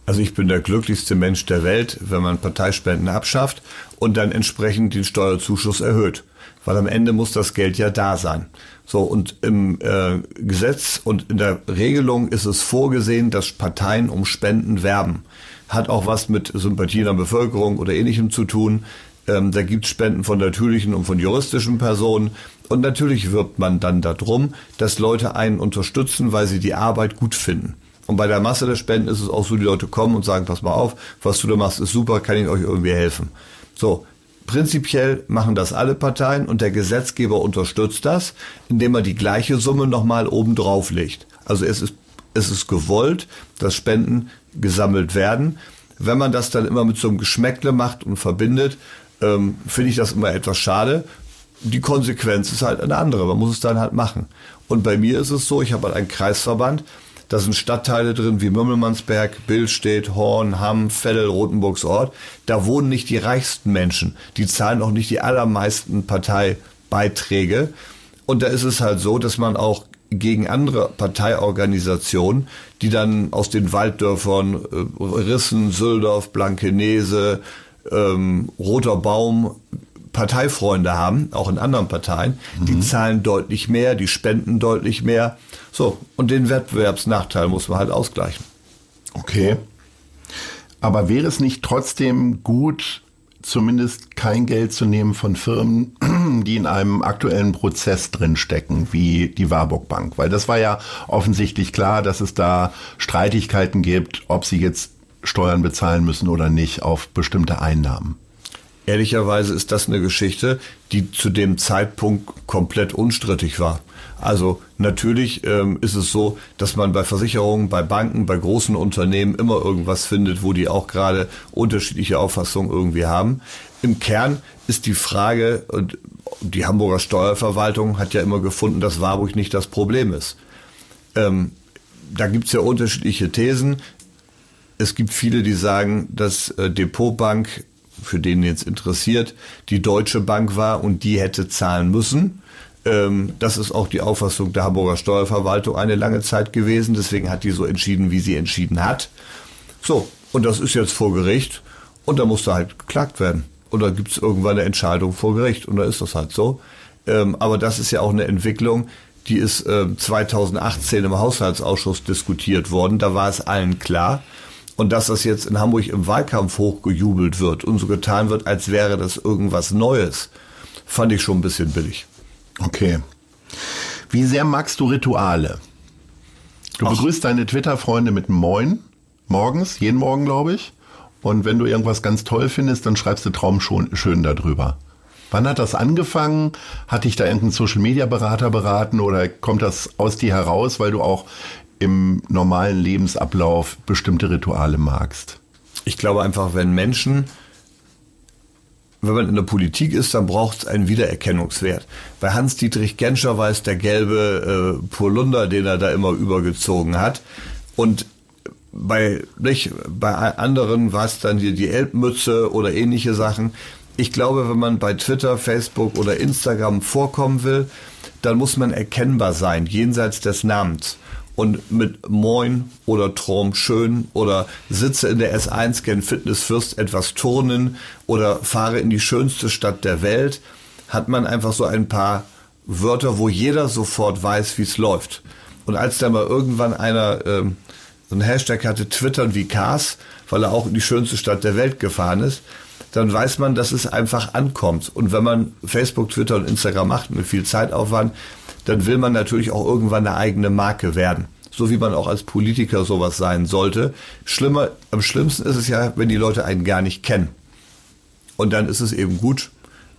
Also ich bin der glücklichste Mensch der Welt, wenn man Parteispenden abschafft und dann entsprechend den Steuerzuschuss erhöht. Weil am Ende muss das Geld ja da sein. So, und im äh, Gesetz und in der Regelung ist es vorgesehen, dass Parteien um Spenden werben. Hat auch was mit Sympathie in der Bevölkerung oder ähnlichem zu tun. Ähm, da gibt es Spenden von natürlichen und von juristischen Personen. Und natürlich wirbt man dann darum, dass Leute einen unterstützen, weil sie die Arbeit gut finden. Und bei der Masse der Spenden ist es auch so, die Leute kommen und sagen, pass mal auf, was du da machst, ist super, kann ich euch irgendwie helfen. So, prinzipiell machen das alle Parteien und der Gesetzgeber unterstützt das, indem er die gleiche Summe nochmal oben drauf legt. Also es ist, es ist gewollt, dass Spenden gesammelt werden. Wenn man das dann immer mit so einem Geschmäckle macht und verbindet, ähm, finde ich das immer etwas schade. Die Konsequenz ist halt eine andere. Man muss es dann halt machen. Und bei mir ist es so, ich habe halt einen Kreisverband. Da sind Stadtteile drin wie Mümmelmannsberg, Billstedt, Horn, Hamm, Veddel, Rotenburgsort. Da wohnen nicht die reichsten Menschen. Die zahlen auch nicht die allermeisten Parteibeiträge. Und da ist es halt so, dass man auch gegen andere Parteiorganisationen, die dann aus den Walddörfern äh, Rissen, Süldorf, Blankenese, ähm, Roter Baum Parteifreunde haben, auch in anderen Parteien, mhm. die zahlen deutlich mehr, die spenden deutlich mehr. So, und den Wettbewerbsnachteil muss man halt ausgleichen. Okay. Aber wäre es nicht trotzdem gut, zumindest kein Geld zu nehmen von Firmen, (clears throat) die in einem aktuellen Prozess drinstecken, wie die Warburg Bank? Weil das war ja offensichtlich klar, dass es da Streitigkeiten gibt, ob sie jetzt Steuern bezahlen müssen oder nicht auf bestimmte Einnahmen. Ehrlicherweise ist das eine Geschichte, die zu dem Zeitpunkt komplett unstrittig war. Also natürlich ähm, ist es so, dass man bei Versicherungen, bei Banken, bei großen Unternehmen immer irgendwas findet, wo die auch gerade unterschiedliche Auffassungen irgendwie haben. Im Kern ist die Frage, und die Hamburger Steuerverwaltung hat ja immer gefunden, dass Warburg nicht das Problem ist. Ähm, da gibt's ja unterschiedliche Thesen. Es gibt viele, die sagen, dass äh, Depotbank, für den jetzt interessiert, die Deutsche Bank war und die hätte zahlen müssen. Ähm, das ist auch die Auffassung der Hamburger Steuerverwaltung eine lange Zeit gewesen. Deswegen hat die so entschieden, wie sie entschieden hat. So, und das ist jetzt vor Gericht und da muss da halt geklagt werden. Und da gibt es irgendwann eine Entscheidung vor Gericht und da ist das halt so. Ähm, aber das ist ja auch eine Entwicklung, die ist äh, 2018 im Haushaltsausschuss diskutiert worden. Da war es allen klar. Und dass das jetzt in Hamburg im Wahlkampf hochgejubelt wird und so getan wird, als wäre das irgendwas Neues, fand ich schon ein bisschen billig. Okay. Wie sehr magst du Rituale? Du Ach. begrüßt deine Twitter-Freunde mit Moin morgens, jeden Morgen, glaube ich. Und wenn du irgendwas ganz toll findest, dann schreibst du Traum schon, schön darüber. Wann hat das angefangen? Hat dich da irgendein Social Media Berater beraten oder kommt das aus dir heraus, weil du auch im normalen Lebensablauf bestimmte Rituale magst? Ich glaube einfach, wenn Menschen, wenn man in der Politik ist, dann braucht es einen Wiedererkennungswert. Bei Hans-Dietrich Genscher war es der gelbe äh, Polunder, den er da immer übergezogen hat. Und bei, nicht, bei anderen war es dann die, die Elbmütze oder ähnliche Sachen. Ich glaube, wenn man bei Twitter, Facebook oder Instagram vorkommen will, dann muss man erkennbar sein, jenseits des Namens. Und mit Moin oder Traum schön oder sitze in der S1 gen Fitness Fürst etwas turnen oder fahre in die schönste Stadt der Welt, hat man einfach so ein paar Wörter, wo jeder sofort weiß, wie es läuft. Und als da mal irgendwann einer ähm, so ein Hashtag hatte, twittern wie Cars, weil er auch in die schönste Stadt der Welt gefahren ist, dann weiß man, dass es einfach ankommt. Und wenn man Facebook, Twitter und Instagram macht mit viel Zeitaufwand, dann will man natürlich auch irgendwann eine eigene Marke werden. So wie man auch als Politiker sowas sein sollte. Schlimmer, am schlimmsten ist es ja, wenn die Leute einen gar nicht kennen. Und dann ist es eben gut,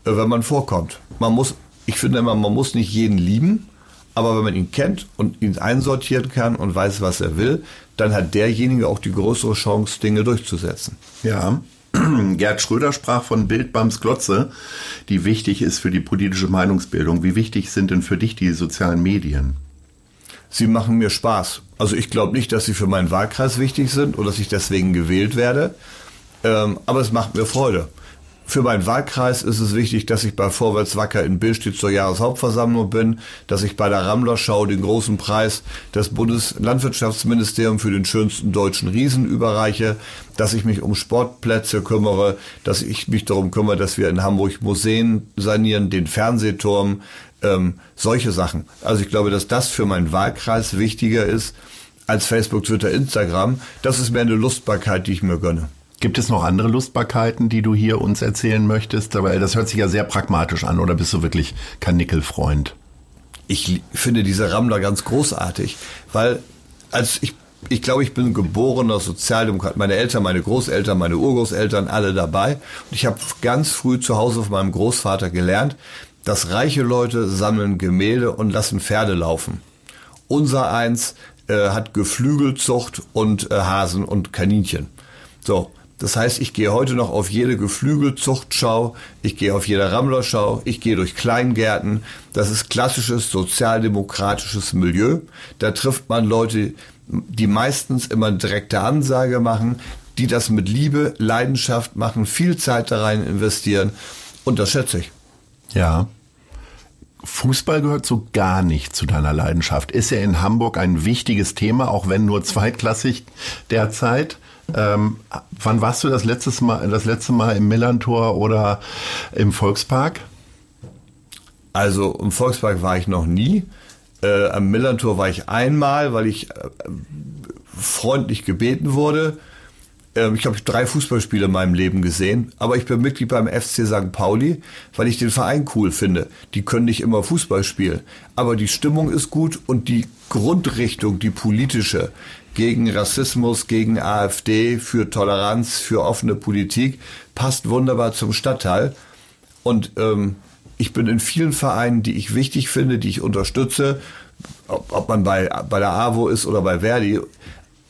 äh, wenn man vorkommt. Man muss, ich finde immer, man muss nicht jeden lieben, aber wenn man ihn kennt und ihn einsortieren kann und weiß, was er will, dann hat derjenige auch die größere Chance, Dinge durchzusetzen. Ja. (clears throat) Gerd Schröder sprach von Bildbams Glotze, die wichtig ist für die politische Meinungsbildung. Wie wichtig sind denn für dich die sozialen Medien? Sie machen mir Spaß. Also ich glaube nicht, dass sie für meinen Wahlkreis wichtig sind oder dass ich deswegen gewählt werde. Ähm, aber es macht mir Freude. Für meinen Wahlkreis ist es wichtig, dass ich bei Vorwärts Wacker in Billstedt zur Jahreshauptversammlung bin, dass ich bei der Rammlerschau den großen Preis des Bundeslandwirtschaftsministeriums für den schönsten deutschen Riesen überreiche, dass ich mich um Sportplätze kümmere, dass ich mich darum kümmere, dass wir in Hamburg Museen sanieren, den Fernsehturm, ähm, solche Sachen. Also ich glaube, dass das für meinen Wahlkreis wichtiger ist als Facebook, Twitter, Instagram. Das ist mehr eine Lustbarkeit, die ich mir gönne. Gibt es noch andere Lustbarkeiten, die du hier uns erzählen möchtest? Aber das hört sich ja sehr pragmatisch an, oder bist du wirklich kein Nickelfreund? Ich finde diese Rammler ganz großartig, weil als ich ich glaube, ich bin geborener Sozialdemokrat. Meine Eltern, meine Großeltern, meine Urgroßeltern, alle dabei. Und ich habe ganz früh zu Hause von meinem Großvater gelernt, dass reiche Leute sammeln Gemälde und lassen Pferde laufen. Unser eins äh, hat Geflügelzucht und äh, Hasen und Kaninchen. So, das heißt, ich gehe heute noch auf jede Geflügelzuchtschau, ich gehe auf jede Rammlerschau, ich gehe durch Kleingärten. Das ist klassisches sozialdemokratisches Milieu. Da trifft man Leute, die meistens immer direkte Ansage machen, die das mit Liebe, Leidenschaft machen, viel Zeit da rein investieren. Und das schätze ich. Ja. Fußball gehört so gar nicht zu deiner Leidenschaft. Ist ja in Hamburg ein wichtiges Thema, auch wenn nur zweitklassig derzeit. Ähm, wann warst du das letzte Mal, das letzte Mal im Millantor oder im Volkspark? Also im Volkspark war ich noch nie. Äh, am Millantor war ich einmal, weil ich äh, freundlich gebeten wurde. Ähm, ich habe drei Fußballspiele in meinem Leben gesehen, aber ich bin Mitglied beim FC St. Pauli, weil ich den Verein cool finde. Die können nicht immer Fußball spielen, aber die Stimmung ist gut und die Grundrichtung, die politische, gegen Rassismus, gegen AfD, für Toleranz, für offene Politik, passt wunderbar zum Stadtteil. Und ähm, ich bin in vielen Vereinen, die ich wichtig finde, die ich unterstütze, ob, ob man bei, bei der AWO ist oder bei Verdi,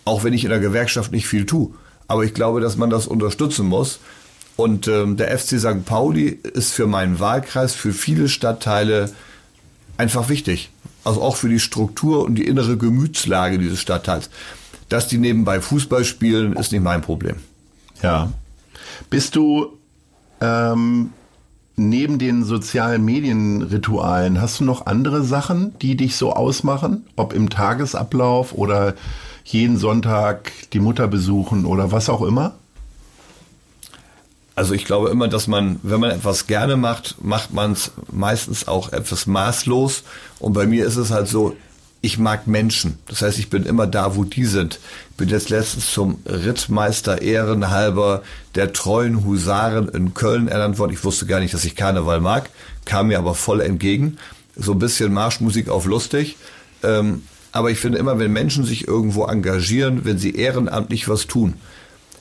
auch wenn ich in der Gewerkschaft nicht viel tue. Aber ich glaube, dass man das unterstützen muss. Und ähm, der FC St. Pauli ist für meinen Wahlkreis, für viele Stadtteile einfach wichtig. Also auch für die Struktur und die innere Gemütslage dieses Stadtteils. Dass die nebenbei Fußball spielen, ist nicht mein Problem. Ja. Bist du ähm, neben den sozialen Medienritualen, hast du noch andere Sachen, die dich so ausmachen? Ob im Tagesablauf oder jeden Sonntag die Mutter besuchen oder was auch immer? Also ich glaube immer, dass man, wenn man etwas gerne macht, macht man es meistens auch etwas maßlos. Und bei mir ist es halt so, ich mag Menschen. Das heißt, ich bin immer da, wo die sind. Ich bin jetzt letztens zum Rittmeister Ehrenhalber der treuen Husaren in Köln ernannt worden. Ich wusste gar nicht, dass ich Karneval mag, kam mir aber voll entgegen. So ein bisschen Marschmusik auf lustig. Ähm, aber ich finde immer, wenn Menschen sich irgendwo engagieren, wenn sie ehrenamtlich was tun,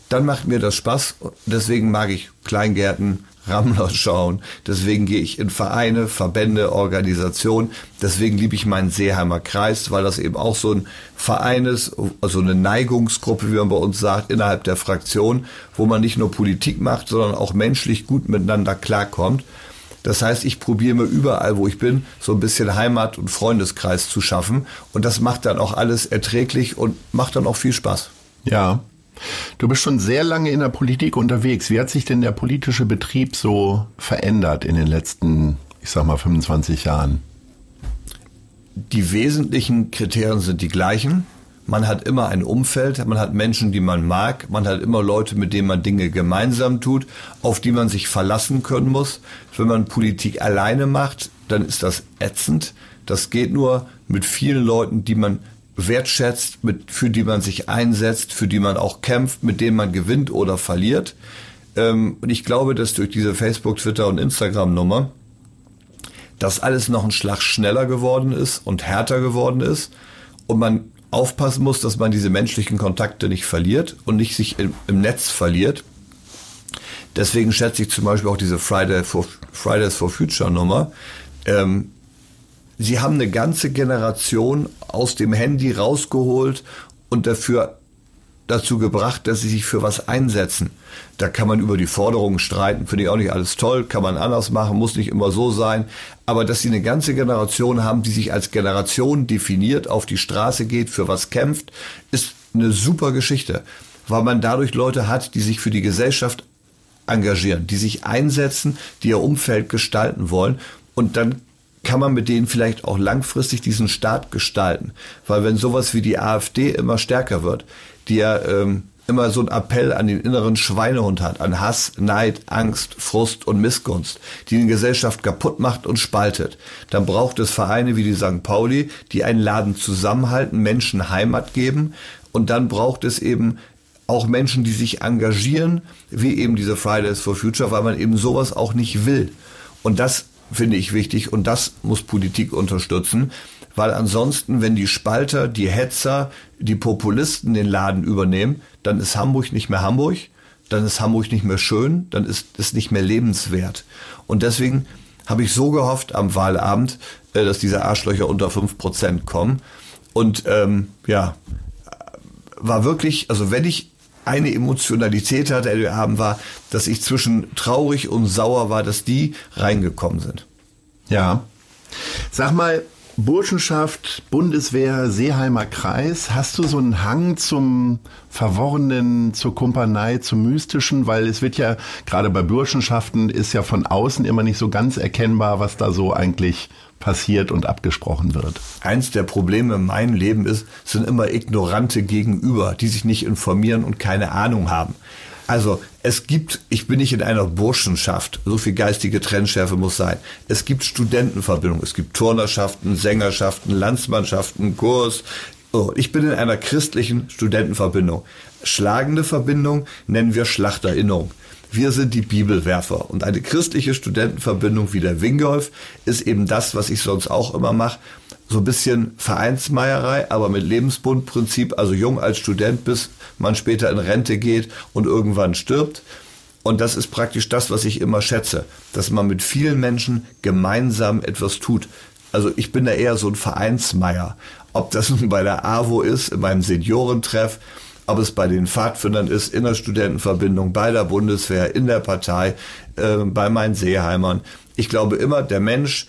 dann macht mir das Spaß. Deswegen mag ich Kleingärten, Rammler schauen. Deswegen gehe ich in Vereine, Verbände, Organisationen. Deswegen liebe ich meinen Seeheimer Kreis, weil das eben auch so ein Verein ist, also eine Neigungsgruppe, wie man bei uns sagt, innerhalb der Fraktion, wo man nicht nur Politik macht, sondern auch menschlich gut miteinander klarkommt. Das heißt, ich probiere mir überall, wo ich bin, so ein bisschen Heimat- und Freundeskreis zu schaffen. Und das macht dann auch alles erträglich und macht dann auch viel Spaß. Ja, Du bist schon sehr lange in der Politik unterwegs. Wie hat sich denn der politische Betrieb so verändert in den letzten, ich sag mal, 25 Jahren? Die wesentlichen Kriterien sind die gleichen. Man hat immer ein Umfeld, man hat Menschen, die man mag, man hat immer Leute, mit denen man Dinge gemeinsam tut, auf die man sich verlassen können muss. Wenn man Politik alleine macht, dann ist das ätzend. Das geht nur mit vielen Leuten, die man wertschätzt, mit, für die man sich einsetzt, für die man auch kämpft, mit denen man gewinnt oder verliert. Ähm, und ich glaube, dass durch diese Facebook, Twitter und Instagram-Nummer das alles noch ein Schlag schneller geworden ist und härter geworden ist und man aufpassen muss, dass man diese menschlichen Kontakte nicht verliert und nicht sich im, im Netz verliert. Deswegen schätze ich zum Beispiel auch diese Friday for, Fridays for Future Nummer. Ähm, Sie haben eine ganze Generation aus dem Handy rausgeholt und dafür dazu gebracht, dass sie sich für was einsetzen. Da kann man über die Forderungen streiten, finde ich auch nicht alles toll, kann man anders machen, muss nicht immer so sein. Aber dass sie eine ganze Generation haben, die sich als Generation definiert, auf die Straße geht, für was kämpft, ist eine super Geschichte, weil man dadurch Leute hat, die sich für die Gesellschaft engagieren, die sich einsetzen, die ihr Umfeld gestalten wollen. Und dann kann man mit denen vielleicht auch langfristig diesen Staat gestalten. Weil wenn sowas wie die AfD immer stärker wird, die ja ähm, immer so einen Appell an den inneren Schweinehund hat, an Hass, Neid, Angst, Frust und Missgunst, die die Gesellschaft kaputt macht und spaltet, dann braucht es Vereine wie die St. Pauli, die einen Laden zusammenhalten, Menschen Heimat geben und dann braucht es eben auch Menschen, die sich engagieren, wie eben diese Fridays for Future, weil man eben sowas auch nicht will. Und das finde ich wichtig und das muss Politik unterstützen, weil ansonsten, wenn die Spalter, die Hetzer, die Populisten den Laden übernehmen, dann ist Hamburg nicht mehr Hamburg, dann ist Hamburg nicht mehr schön, dann ist es nicht mehr lebenswert. Und deswegen habe ich so gehofft am Wahlabend, äh, dass diese Arschlöcher unter fünf Prozent kommen. Und ähm, ja, war wirklich, also wenn ich eine Emotionalität hatte, der Abend war, dass ich zwischen traurig und sauer war, dass die reingekommen sind. Ja. Sag mal, Burschenschaft, Bundeswehr, Seeheimer Kreis, hast du so einen Hang zum Verworrenen, zur Kumpanei, zum Mystischen? Weil es wird ja, gerade bei Burschenschaften, ist ja von außen immer nicht so ganz erkennbar, was da so eigentlich passiert und abgesprochen wird. Eins der Probleme in meinem Leben ist, sind immer ignorante Gegenüber, die sich nicht informieren und keine Ahnung haben. Also es gibt, ich bin nicht in einer Burschenschaft, so viel geistige Trennschärfe muss sein. Es gibt Studentenverbindungen, es gibt Turnerschaften, Sängerschaften, Landsmannschaften, Kurs. Ich bin in einer christlichen Studentenverbindung. Schlagende Verbindung nennen wir Schlachterinnung. Wir sind die Bibelwerfer. Und eine christliche Studentenverbindung wie der Wingolf ist eben das, was ich sonst auch immer mache. So ein bisschen Vereinsmeierei, aber mit Lebensbundprinzip, also jung als Student, bis man später in Rente geht und irgendwann stirbt. Und das ist praktisch das, was ich immer schätze, dass man mit vielen Menschen gemeinsam etwas tut. Also ich bin da eher so ein Vereinsmeier. Ob das nun bei der AWO ist, in meinem Seniorentreff, ob es bei den Pfadfindern ist, in der Studentenverbindung, bei der Bundeswehr, in der Partei, äh, bei meinen Seeheimern. Ich glaube immer, der Mensch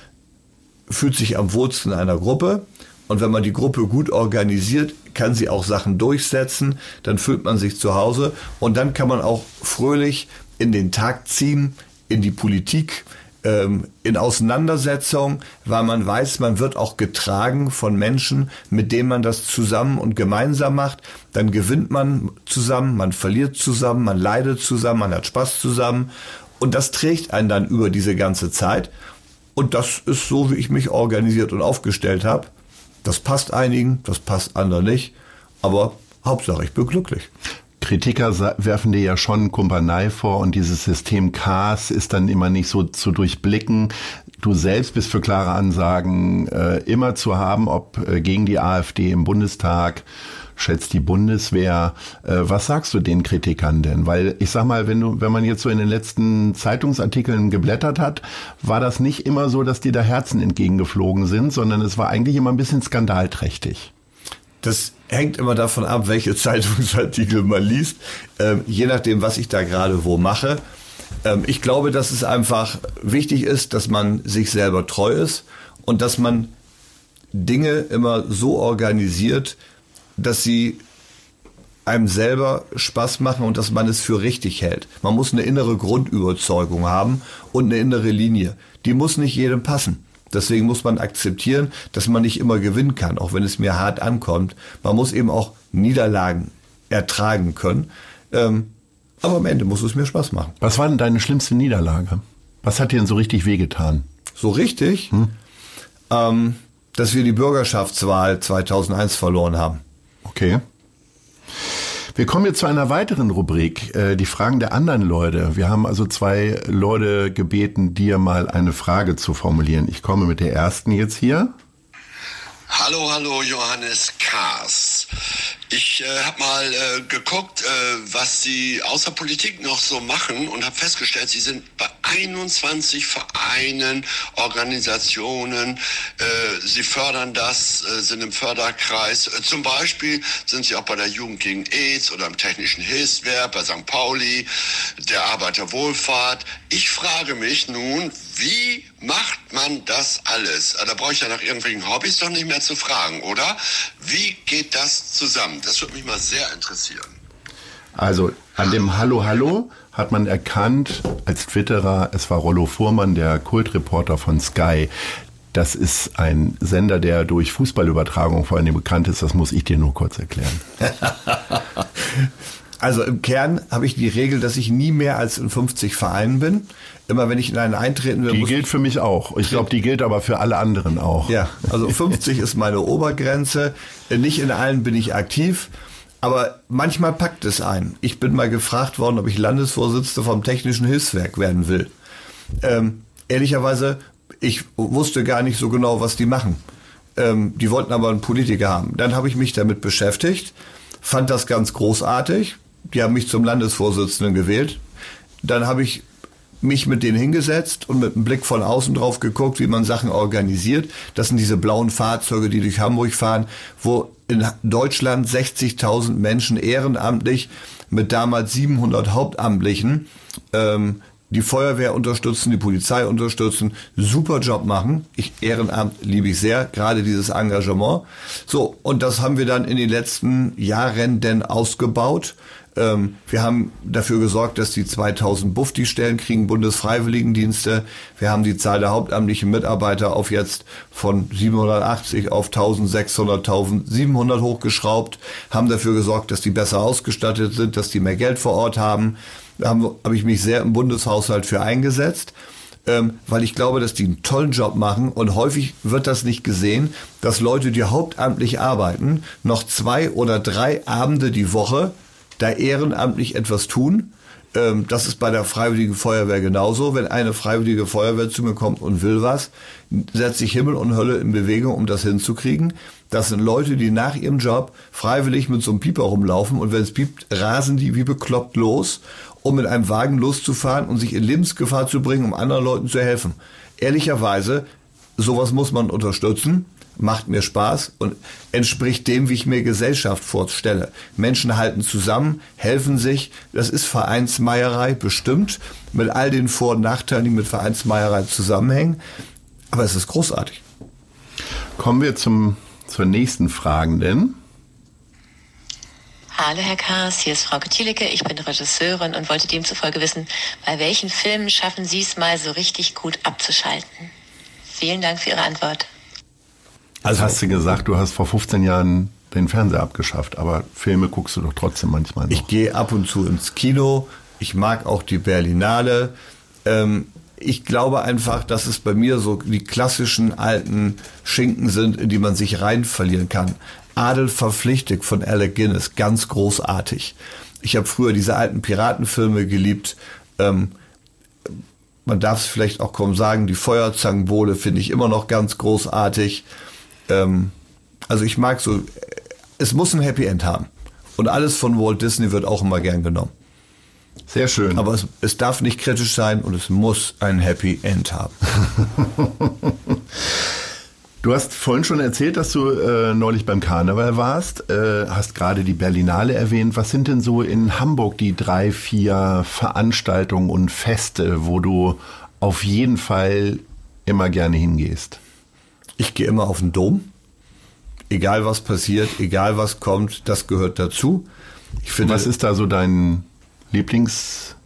fühlt sich am in einer Gruppe. Und wenn man die Gruppe gut organisiert, kann sie auch Sachen durchsetzen, dann fühlt man sich zu Hause und dann kann man auch fröhlich in den Tag ziehen, in die Politik, ähm, in Auseinandersetzung, weil man weiß, man wird auch getragen von Menschen, mit denen man das zusammen und gemeinsam macht. Dann gewinnt man zusammen, man verliert zusammen, man leidet zusammen, man hat Spaß zusammen. Und das trägt einen dann über diese ganze Zeit. Und das ist so, wie ich mich organisiert und aufgestellt habe. Das passt einigen, das passt anderen nicht. Aber Hauptsache, ich bin glücklich. Kritiker werfen dir ja schon Kumpanei vor und dieses System CAS ist dann immer nicht so zu durchblicken. Du selbst bist für klare Ansagen äh, immer zu haben, ob äh, gegen die AfD im Bundestag, schätzt die Bundeswehr. Äh, was sagst du den Kritikern denn? Weil ich sag mal, wenn du, wenn man jetzt so in den letzten Zeitungsartikeln geblättert hat, war das nicht immer so, dass dir da Herzen entgegengeflogen sind, sondern es war eigentlich immer ein bisschen skandalträchtig. Das hängt immer davon ab, welche (laughs) Zeitungsartikel man liest, ähm, je nachdem, was ich da gerade wo mache. Ähm, ich glaube, dass es einfach wichtig ist, dass man sich selber treu ist und dass man Dinge immer so organisiert, dass sie einem selber Spaß machen und dass man es für richtig hält. Man muss eine innere Grundüberzeugung haben und eine innere Linie. Die muss nicht jedem passen. Deswegen muss man akzeptieren, dass man nicht immer gewinnen kann, auch wenn es mir hart ankommt. Man muss eben auch Niederlagen ertragen können. Ähm, aber am Ende muss es mir Spaß machen. Was war denn deine schlimmste Niederlage? Was hat dir denn so richtig wehgetan? So richtig? Hm? Ähm, dass wir die Bürgerschaftswahl 2001 verloren haben. Okay. Wir kommen jetzt zu einer weiteren Rubrik, äh, die Fragen der anderen Leute. Wir haben also zwei Leute gebeten, dir mal eine Frage zu formulieren. Ich komme mit der ersten jetzt hier. Hallo, hallo, Johannes Kaas. Ich äh, habe mal äh, geguckt, äh, was Sie außer Politik noch so machen und habe festgestellt, Sie sind bei 21 Vereinen, Organisationen. Äh, Sie fördern das, äh, sind im Förderkreis. Äh, zum Beispiel sind Sie auch bei der Jugend gegen AIDS oder im Technischen Hilfswerk, bei St. Pauli, der Arbeiterwohlfahrt. Ich frage mich nun, wie macht man das alles? Da brauche ich ja nach irgendwelchen Hobbys doch nicht mehr zu fragen, oder? Wie geht das zusammen? Das würde mich mal sehr interessieren. Also an dem Hallo Hallo hat man erkannt als Twitterer, es war Rollo Fuhrmann, der Kultreporter von Sky. Das ist ein Sender, der durch Fußballübertragung vor allem bekannt ist. Das muss ich dir nur kurz erklären. (laughs) Also im Kern habe ich die Regel, dass ich nie mehr als in 50 Vereinen bin. Immer wenn ich in einen eintreten will. Die gilt für mich auch. Ich glaube, die gilt aber für alle anderen auch. Ja, also 50 ist meine Obergrenze. Nicht in allen bin ich aktiv. Aber manchmal packt es ein. Ich bin mal gefragt worden, ob ich Landesvorsitzender vom Technischen Hilfswerk werden will. Ähm, ehrlicherweise, ich wusste gar nicht so genau, was die machen. Ähm, die wollten aber einen Politiker haben. Dann habe ich mich damit beschäftigt, fand das ganz großartig, die haben mich zum Landesvorsitzenden gewählt. Dann habe ich mich mit denen hingesetzt und mit einem Blick von außen drauf geguckt, wie man Sachen organisiert. Das sind diese blauen Fahrzeuge, die durch Hamburg fahren, wo in Deutschland 60.000 Menschen ehrenamtlich mit damals 700 Hauptamtlichen ähm, die Feuerwehr unterstützen, die Polizei unterstützen, super Job machen. Ich Ehrenamt liebe ich sehr, gerade dieses Engagement. So, und das haben wir dann in den letzten Jahren denn ausgebaut. Ähm, wir haben dafür gesorgt, dass die 2000 Bufti-Stellen kriegen, Bundesfreiwilligendienste. Wir haben die Zahl der hauptamtlichen Mitarbeiter auf jetzt von 780 auf 1600, 1700 hochgeschraubt, haben dafür gesorgt, dass die besser ausgestattet sind, dass die mehr Geld vor Ort haben. Da habe hab ich mich sehr im Bundeshaushalt für eingesetzt, ähm, weil ich glaube, dass die einen tollen Job machen und häufig wird das nicht gesehen, dass Leute, die hauptamtlich arbeiten, noch zwei oder drei Abende die Woche da ehrenamtlich etwas tun. Ähm, das ist bei der Freiwilligen Feuerwehr genauso. Wenn eine Freiwillige Feuerwehr zu mir kommt und will was, setze ich Himmel und Hölle in Bewegung, um das hinzukriegen. Das sind Leute, die nach ihrem Job freiwillig mit so einem Pieper rumlaufen und wenn es piept, rasen die wie bekloppt los um mit einem Wagen loszufahren und sich in Lebensgefahr zu bringen, um anderen Leuten zu helfen. Ehrlicherweise, sowas muss man unterstützen, macht mir Spaß und entspricht dem, wie ich mir Gesellschaft vorstelle. Menschen halten zusammen, helfen sich. Das ist Vereinsmeierei bestimmt, mit all den Vor- und Nachteilen, die mit Vereinsmeierei zusammenhängen. Aber es ist großartig. Kommen wir zum, zur nächsten Fragenden. Hallo Herr Kaas, hier ist Frau Thieleke, ich bin Regisseurin und wollte demzufolge wissen, bei welchen Filmen schaffen Sie es mal so richtig gut abzuschalten? Vielen Dank für Ihre Antwort. Also hast du gesagt, du hast vor 15 Jahren den Fernseher abgeschafft, aber Filme guckst du doch trotzdem manchmal noch. Ich gehe ab und zu ins Kino, ich mag auch die Berlinale. Ähm, ich glaube einfach, dass es bei mir so die klassischen alten Schinken sind, in die man sich rein verlieren kann. Adel verpflichtet von Alec Guinness, ganz großartig. Ich habe früher diese alten Piratenfilme geliebt. Ähm, man darf es vielleicht auch kaum sagen, die Feuerzangenbowle finde ich immer noch ganz großartig. Ähm, also ich mag so, es muss ein Happy End haben. Und alles von Walt Disney wird auch immer gern genommen. Sehr schön. Aber es, es darf nicht kritisch sein und es muss ein Happy End haben. (laughs) Du hast vorhin schon erzählt, dass du äh, neulich beim Karneval warst, äh, hast gerade die Berlinale erwähnt. Was sind denn so in Hamburg die drei, vier Veranstaltungen und Feste, wo du auf jeden Fall immer gerne hingehst? Ich gehe immer auf den Dom. Egal was passiert, egal was kommt, das gehört dazu. Ich finde, was ist da so dein Lieblings...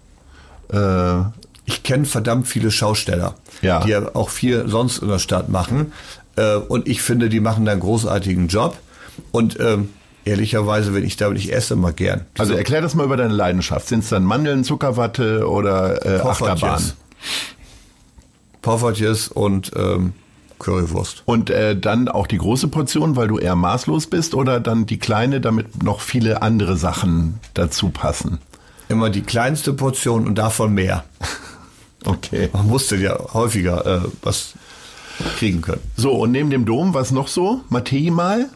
Äh ich kenne verdammt viele Schausteller, ja. die ja auch viel sonst in der Stadt machen. Äh, und ich finde, die machen da einen großartigen Job. Und ähm, ehrlicherweise, wenn ich da bin, ich esse immer gern. Also erklär das mal über deine Leidenschaft. Sind es dann Mandeln, Zuckerwatte oder äh, Achterbahn? Poffertjes und ähm, Currywurst. Und äh, dann auch die große Portion, weil du eher maßlos bist, oder dann die kleine, damit noch viele andere Sachen dazu passen? Immer die kleinste Portion und davon mehr. (laughs) Okay. Man musste ja häufiger äh, was kriegen können. So, und neben dem Dom, was noch so? Mattei mal?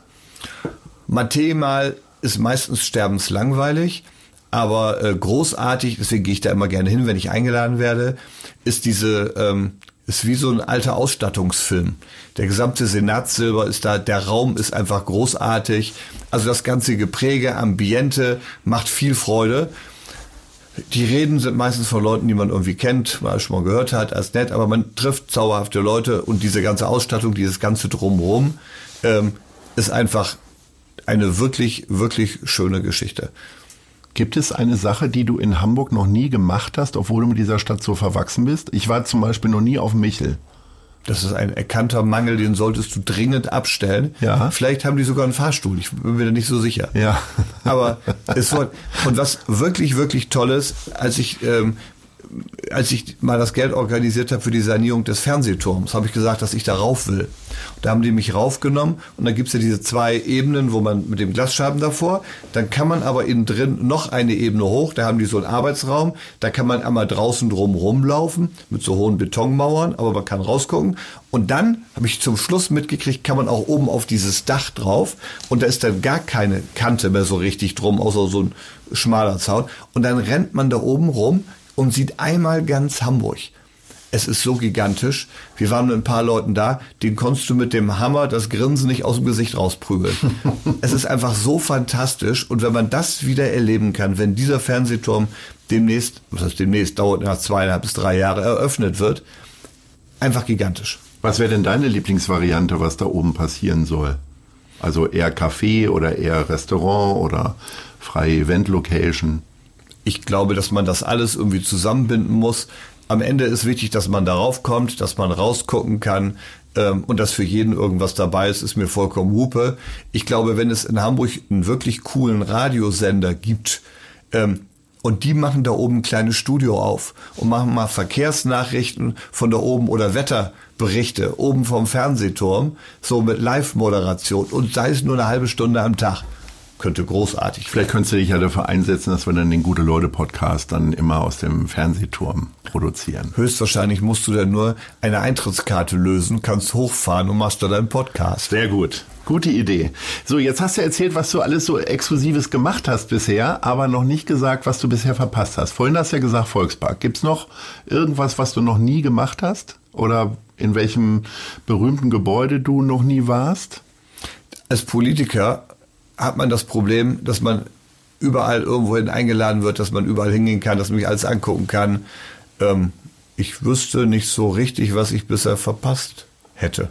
Mattei mal ist meistens sterbenslangweilig, aber äh, großartig, deswegen gehe ich da immer gerne hin, wenn ich eingeladen werde, ist diese, ähm, ist wie so ein alter Ausstattungsfilm. Der gesamte Senatssilber ist da, der Raum ist einfach großartig. Also das ganze Gepräge, Ambiente macht viel Freude. Die Reden sind meistens von Leuten, die man irgendwie kennt, mal schon mal gehört hat, als nett, aber man trifft zauberhafte Leute und diese ganze Ausstattung, dieses ganze Drumherum ähm, ist einfach eine wirklich, wirklich schöne Geschichte. Gibt es eine Sache, die du in Hamburg noch nie gemacht hast, obwohl du mit dieser Stadt so verwachsen bist? Ich war zum Beispiel noch nie auf Michel. Das ist ein erkannter Mangel, den solltest du dringend abstellen. Ja. Vielleicht haben die sogar einen Fahrstuhl. Ich bin mir da nicht so sicher. Ja. Aber es soll, und was wirklich, wirklich toll ist, als ich ähm, als ich mal das Geld organisiert habe für die Sanierung des Fernsehturms, habe ich gesagt, dass ich da rauf will. Und da haben die mich raufgenommen und dann gibt es ja diese zwei Ebenen, wo man mit dem Glasschaben davor, dann kann man aber innen drin noch eine Ebene hoch, da haben die so einen Arbeitsraum, da kann man einmal draußen drum rumlaufen mit so hohen Betonmauern, aber man kann rausgucken. Und dann habe ich zum Schluss mitgekriegt, kann man auch oben auf dieses Dach drauf und da ist dann gar keine Kante mehr so richtig drum, außer so ein schmaler Zaun. Und dann rennt man da oben rum, und sieht einmal ganz Hamburg. Es ist so gigantisch. Wir waren mit ein paar Leuten da, den konntest du mit dem Hammer das Grinsen nicht aus dem Gesicht rausprügeln. (laughs) es ist einfach so fantastisch. Und wenn man das wieder erleben kann, wenn dieser Fernsehturm demnächst, was heißt demnächst, dauert nach zweieinhalb bis drei Jahre, eröffnet wird, einfach gigantisch. Was wäre denn deine Lieblingsvariante, was da oben passieren soll? Also eher Café oder eher Restaurant oder freie Event-Location? Ich glaube, dass man das alles irgendwie zusammenbinden muss. Am Ende ist wichtig, dass man darauf kommt, dass man rausgucken kann ähm, und dass für jeden irgendwas dabei ist, ist mir vollkommen hupe. Ich glaube, wenn es in Hamburg einen wirklich coolen Radiosender gibt, ähm, und die machen da oben ein kleines Studio auf und machen mal Verkehrsnachrichten von da oben oder Wetterberichte oben vom Fernsehturm, so mit Live-Moderation und sei es nur eine halbe Stunde am Tag könnte großartig. Vielleicht könntest du dich ja dafür einsetzen, dass wir dann den Gute Leute Podcast dann immer aus dem Fernsehturm produzieren. Höchstwahrscheinlich musst du dann nur eine Eintrittskarte lösen, kannst hochfahren und machst da deinen Podcast. Sehr gut. Gute Idee. So, jetzt hast du erzählt, was du alles so Exklusives gemacht hast bisher, aber noch nicht gesagt, was du bisher verpasst hast. Vorhin hast du ja gesagt Volkspark. Gibt's noch irgendwas, was du noch nie gemacht hast? Oder in welchem berühmten Gebäude du noch nie warst? Als Politiker hat man das Problem, dass man überall irgendwohin eingeladen wird, dass man überall hingehen kann, dass man sich alles angucken kann. Ähm, ich wüsste nicht so richtig, was ich bisher verpasst hätte.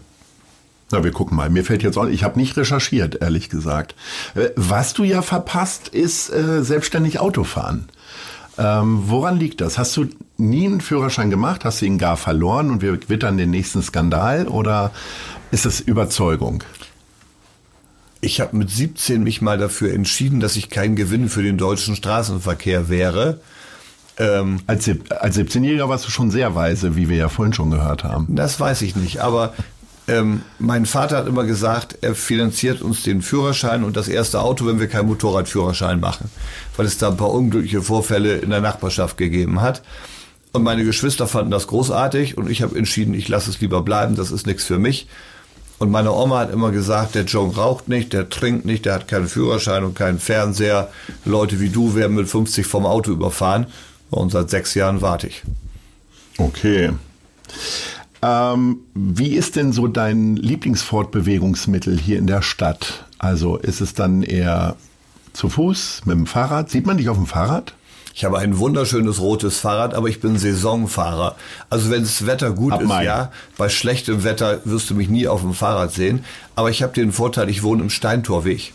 Na, wir gucken mal. Mir fällt jetzt auch, ich habe nicht recherchiert, ehrlich gesagt. Äh, was du ja verpasst, ist äh, selbstständig Autofahren. Ähm, woran liegt das? Hast du nie einen Führerschein gemacht? Hast du ihn gar verloren und wir wittern den nächsten Skandal? Oder ist es Überzeugung? Ich habe mit 17 mich mal dafür entschieden, dass ich kein Gewinn für den deutschen Straßenverkehr wäre. Ähm, als, als 17-Jähriger warst du schon sehr weise, wie wir ja vorhin schon gehört haben. Das weiß ich nicht, aber ähm, mein Vater hat immer gesagt, er finanziert uns den Führerschein und das erste Auto, wenn wir keinen Motorradführerschein machen, weil es da ein paar unglückliche Vorfälle in der Nachbarschaft gegeben hat. Und meine Geschwister fanden das großartig und ich habe entschieden, ich lasse es lieber bleiben, das ist nichts für mich. Und meine Oma hat immer gesagt, der John raucht nicht, der trinkt nicht, der hat keinen Führerschein und keinen Fernseher. Leute wie du werden mit 50 vom Auto überfahren. Und seit sechs Jahren warte ich. Okay. Ähm, wie ist denn so dein Lieblingsfortbewegungsmittel hier in der Stadt? Also ist es dann eher zu Fuß, mit dem Fahrrad? Sieht man dich auf dem Fahrrad? Ich habe ein wunderschönes rotes Fahrrad, aber ich bin Saisonfahrer. Also wenn das Wetter gut Ab ist, Mai. ja, bei schlechtem Wetter wirst du mich nie auf dem Fahrrad sehen. Aber ich habe den Vorteil, ich wohne im Steintorweg.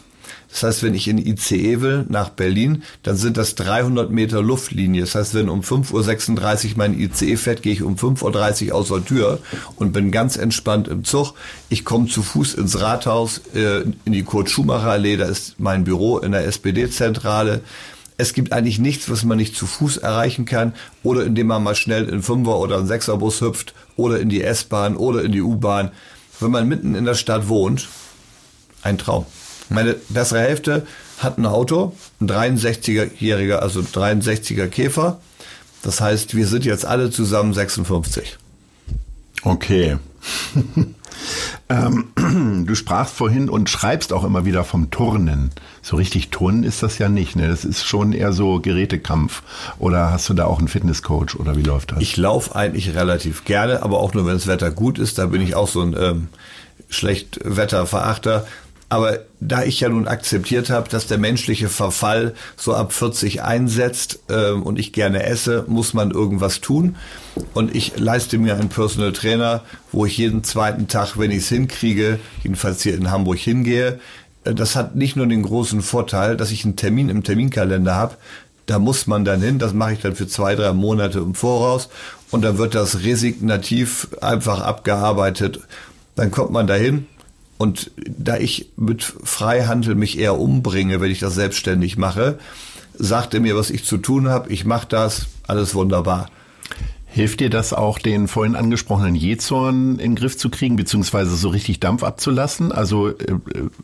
Das heißt, wenn ich in ICE will nach Berlin, dann sind das 300 Meter Luftlinie. Das heißt, wenn um 5.36 Uhr mein ICE fährt, gehe ich um 5.30 Uhr aus der Tür und bin ganz entspannt im Zug. Ich komme zu Fuß ins Rathaus, äh, in die Kurt-Schumacher-Allee, da ist mein Büro in der SPD-Zentrale. Es gibt eigentlich nichts, was man nicht zu Fuß erreichen kann oder indem man mal schnell in Fünfer- oder einen Sechserbus hüpft oder in die S-Bahn oder in die U-Bahn. Wenn man mitten in der Stadt wohnt, ein Traum. Meine bessere Hälfte hat ein Auto, ein 63-jähriger, also 63er Käfer. Das heißt, wir sind jetzt alle zusammen 56. Okay. (laughs) ähm, (clears throat) du sprachst vorhin und schreibst auch immer wieder vom Turnen. So richtig Turnen ist das ja nicht. Ne? Das ist schon eher so Gerätekampf. Oder hast du da auch einen Fitnesscoach oder wie läuft das? Ich laufe eigentlich relativ gerne, aber auch nur, wenn das Wetter gut ist. Da bin ich auch so ein ähm, Schlechtwetterverachter. Aber da ich ja nun akzeptiert habe, dass der menschliche Verfall so ab 40 einsetzt äh, und ich gerne esse, muss man irgendwas tun. Und ich leiste mir einen Personal Trainer, wo ich jeden zweiten Tag, wenn ich es hinkriege, jedenfalls hier in Hamburg hingehe. Äh, das hat nicht nur den großen Vorteil, dass ich einen Termin im Terminkalender habe. Da muss man dann hin. Das mache ich dann für zwei, drei Monate im Voraus. Und dann wird das resignativ einfach abgearbeitet. Dann kommt man dahin, und da ich mit Freihandel mich eher umbringe, wenn ich das selbstständig mache, sagt er mir, was ich zu tun habe. Ich mache das, alles wunderbar. Hilft dir das auch, den vorhin angesprochenen Jezorn in den Griff zu kriegen, beziehungsweise so richtig Dampf abzulassen? Also äh,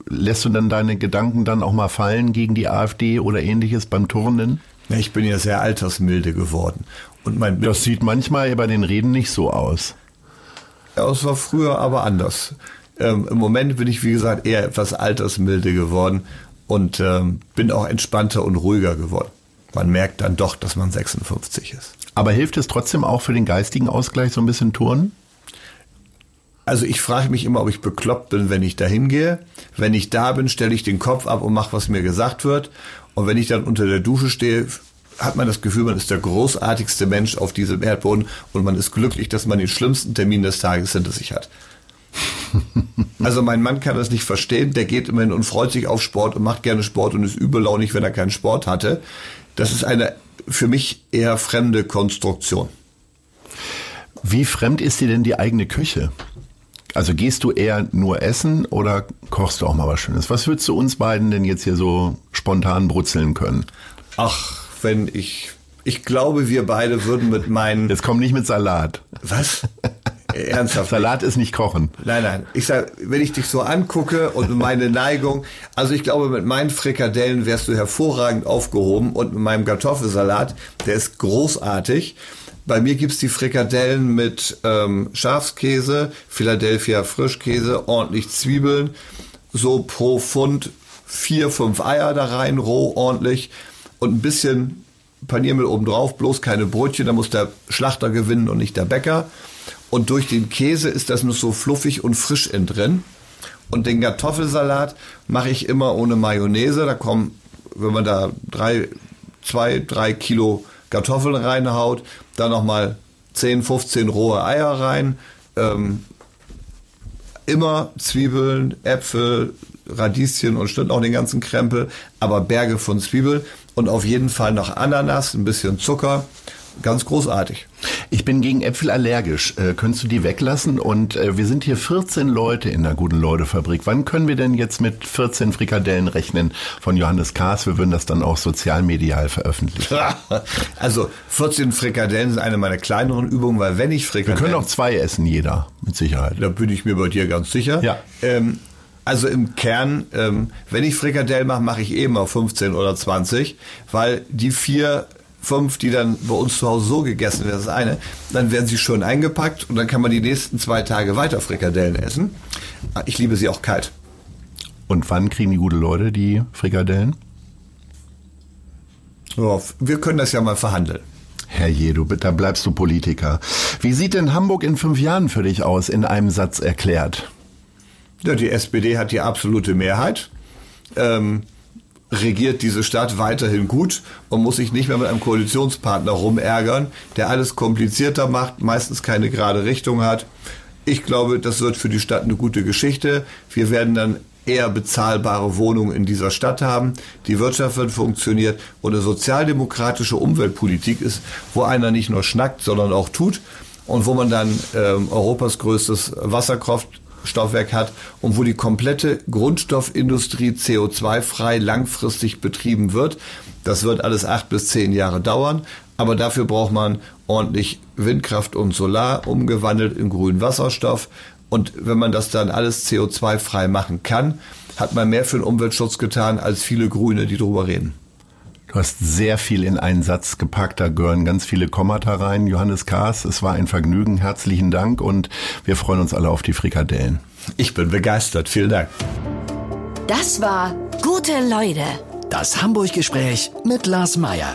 lässt du dann deine Gedanken dann auch mal fallen gegen die AfD oder ähnliches beim Turnen? Ja, ich bin ja sehr altersmilde geworden. Und mein das sieht manchmal bei den Reden nicht so aus. Ja, es war früher aber anders. Ähm, Im Moment bin ich, wie gesagt, eher etwas altersmilde geworden und ähm, bin auch entspannter und ruhiger geworden. Man merkt dann doch, dass man 56 ist. Aber hilft es trotzdem auch für den geistigen Ausgleich so ein bisschen Turnen? Also ich frage mich immer, ob ich bekloppt bin, wenn ich da hingehe. Wenn ich da bin, stelle ich den Kopf ab und mache, was mir gesagt wird. Und wenn ich dann unter der Dusche stehe, hat man das Gefühl, man ist der großartigste Mensch auf diesem Erdboden und man ist glücklich, dass man den schlimmsten Termin des Tages hinter sich hat. (laughs) Also mein Mann kann das nicht verstehen. Der geht immerhin und freut sich auf Sport und macht gerne Sport und ist übellaunig, wenn er keinen Sport hatte. Das ist eine für mich eher fremde Konstruktion. Wie fremd ist dir denn die eigene Küche? Also gehst du eher nur essen oder kochst du auch mal was Schönes? Was würdest du uns beiden denn jetzt hier so spontan brutzeln können? Ach, wenn ich, ich glaube, wir beide würden mit meinen. Jetzt komm nicht mit Salat. Was? (laughs) Ernsthaft. Salat ist nicht kochen. Nein, nein. Ich sag, wenn ich dich so angucke und meine Neigung, also ich glaube, mit meinen Frikadellen wärst du hervorragend aufgehoben und mit meinem Kartoffelsalat, der ist großartig. Bei mir gibt's die Frikadellen mit ähm, Schafskäse, Philadelphia Frischkäse, ordentlich Zwiebeln, so pro Pfund vier, fünf Eier da rein, roh, ordentlich und ein bisschen Paniermehl oben drauf, bloß keine Brötchen, da muss der Schlachter gewinnen und nicht der Bäcker. Und durch den Käse ist das nur so fluffig und frisch in drin. Und den Kartoffelsalat mache ich immer ohne Mayonnaise. Da kommen, wenn man da drei, zwei, drei Kilo Kartoffeln reinhaut, dann nochmal 10, 15 rohe Eier rein, ähm, immer Zwiebeln, Äpfel, Radieschen und stimmt auch den ganzen Krempel, aber Berge von Zwiebeln und auf jeden Fall noch Ananas, ein bisschen Zucker ganz großartig. Ich bin gegen Äpfel allergisch. Äh, könntest du die weglassen? Und äh, wir sind hier 14 Leute in der Guten Leute Fabrik. Wann können wir denn jetzt mit 14 Frikadellen rechnen von Johannes Kaas? Wir würden das dann auch sozialmedial veröffentlichen. (laughs) also 14 Frikadellen sind eine meiner kleineren Übungen, weil wenn ich Frikadellen... Wir können auch zwei essen, jeder, mit Sicherheit. Da bin ich mir bei dir ganz sicher. Ja. Ähm, also im Kern, ähm, wenn ich Frikadellen mache, mache ich eben auf 15 oder 20, weil die vier fünf, die dann bei uns zu Hause so gegessen werden, das ist eine, dann werden sie schön eingepackt und dann kann man die nächsten zwei Tage weiter Frikadellen essen. Ich liebe sie auch kalt. Und wann kriegen die gute Leute die Frikadellen? Ja, wir können das ja mal verhandeln. Herr je, du, da bleibst du Politiker. Wie sieht denn Hamburg in fünf Jahren für dich aus, in einem Satz erklärt? Ja, die SPD hat die absolute Mehrheit. Ähm, regiert diese Stadt weiterhin gut und muss sich nicht mehr mit einem Koalitionspartner rumärgern, der alles komplizierter macht, meistens keine gerade Richtung hat. Ich glaube, das wird für die Stadt eine gute Geschichte. Wir werden dann eher bezahlbare Wohnungen in dieser Stadt haben. Die Wirtschaft wird funktioniert und eine sozialdemokratische Umweltpolitik ist, wo einer nicht nur schnackt, sondern auch tut und wo man dann ähm, Europas größtes Wasserkraft Stoffwerk hat und wo die komplette Grundstoffindustrie CO2-frei langfristig betrieben wird. Das wird alles acht bis zehn Jahre dauern, aber dafür braucht man ordentlich Windkraft und Solar umgewandelt in grünen Wasserstoff. Und wenn man das dann alles CO2-frei machen kann, hat man mehr für den Umweltschutz getan als viele Grüne, die drüber reden. Du hast sehr viel in einen Satz gepackt, da gehören ganz viele Kommata rein. Johannes Kaas, es war ein Vergnügen, herzlichen Dank und wir freuen uns alle auf die Frikadellen. Ich bin begeistert, vielen Dank. Das war Gute Leute. Das Hamburg-Gespräch mit Lars Meier.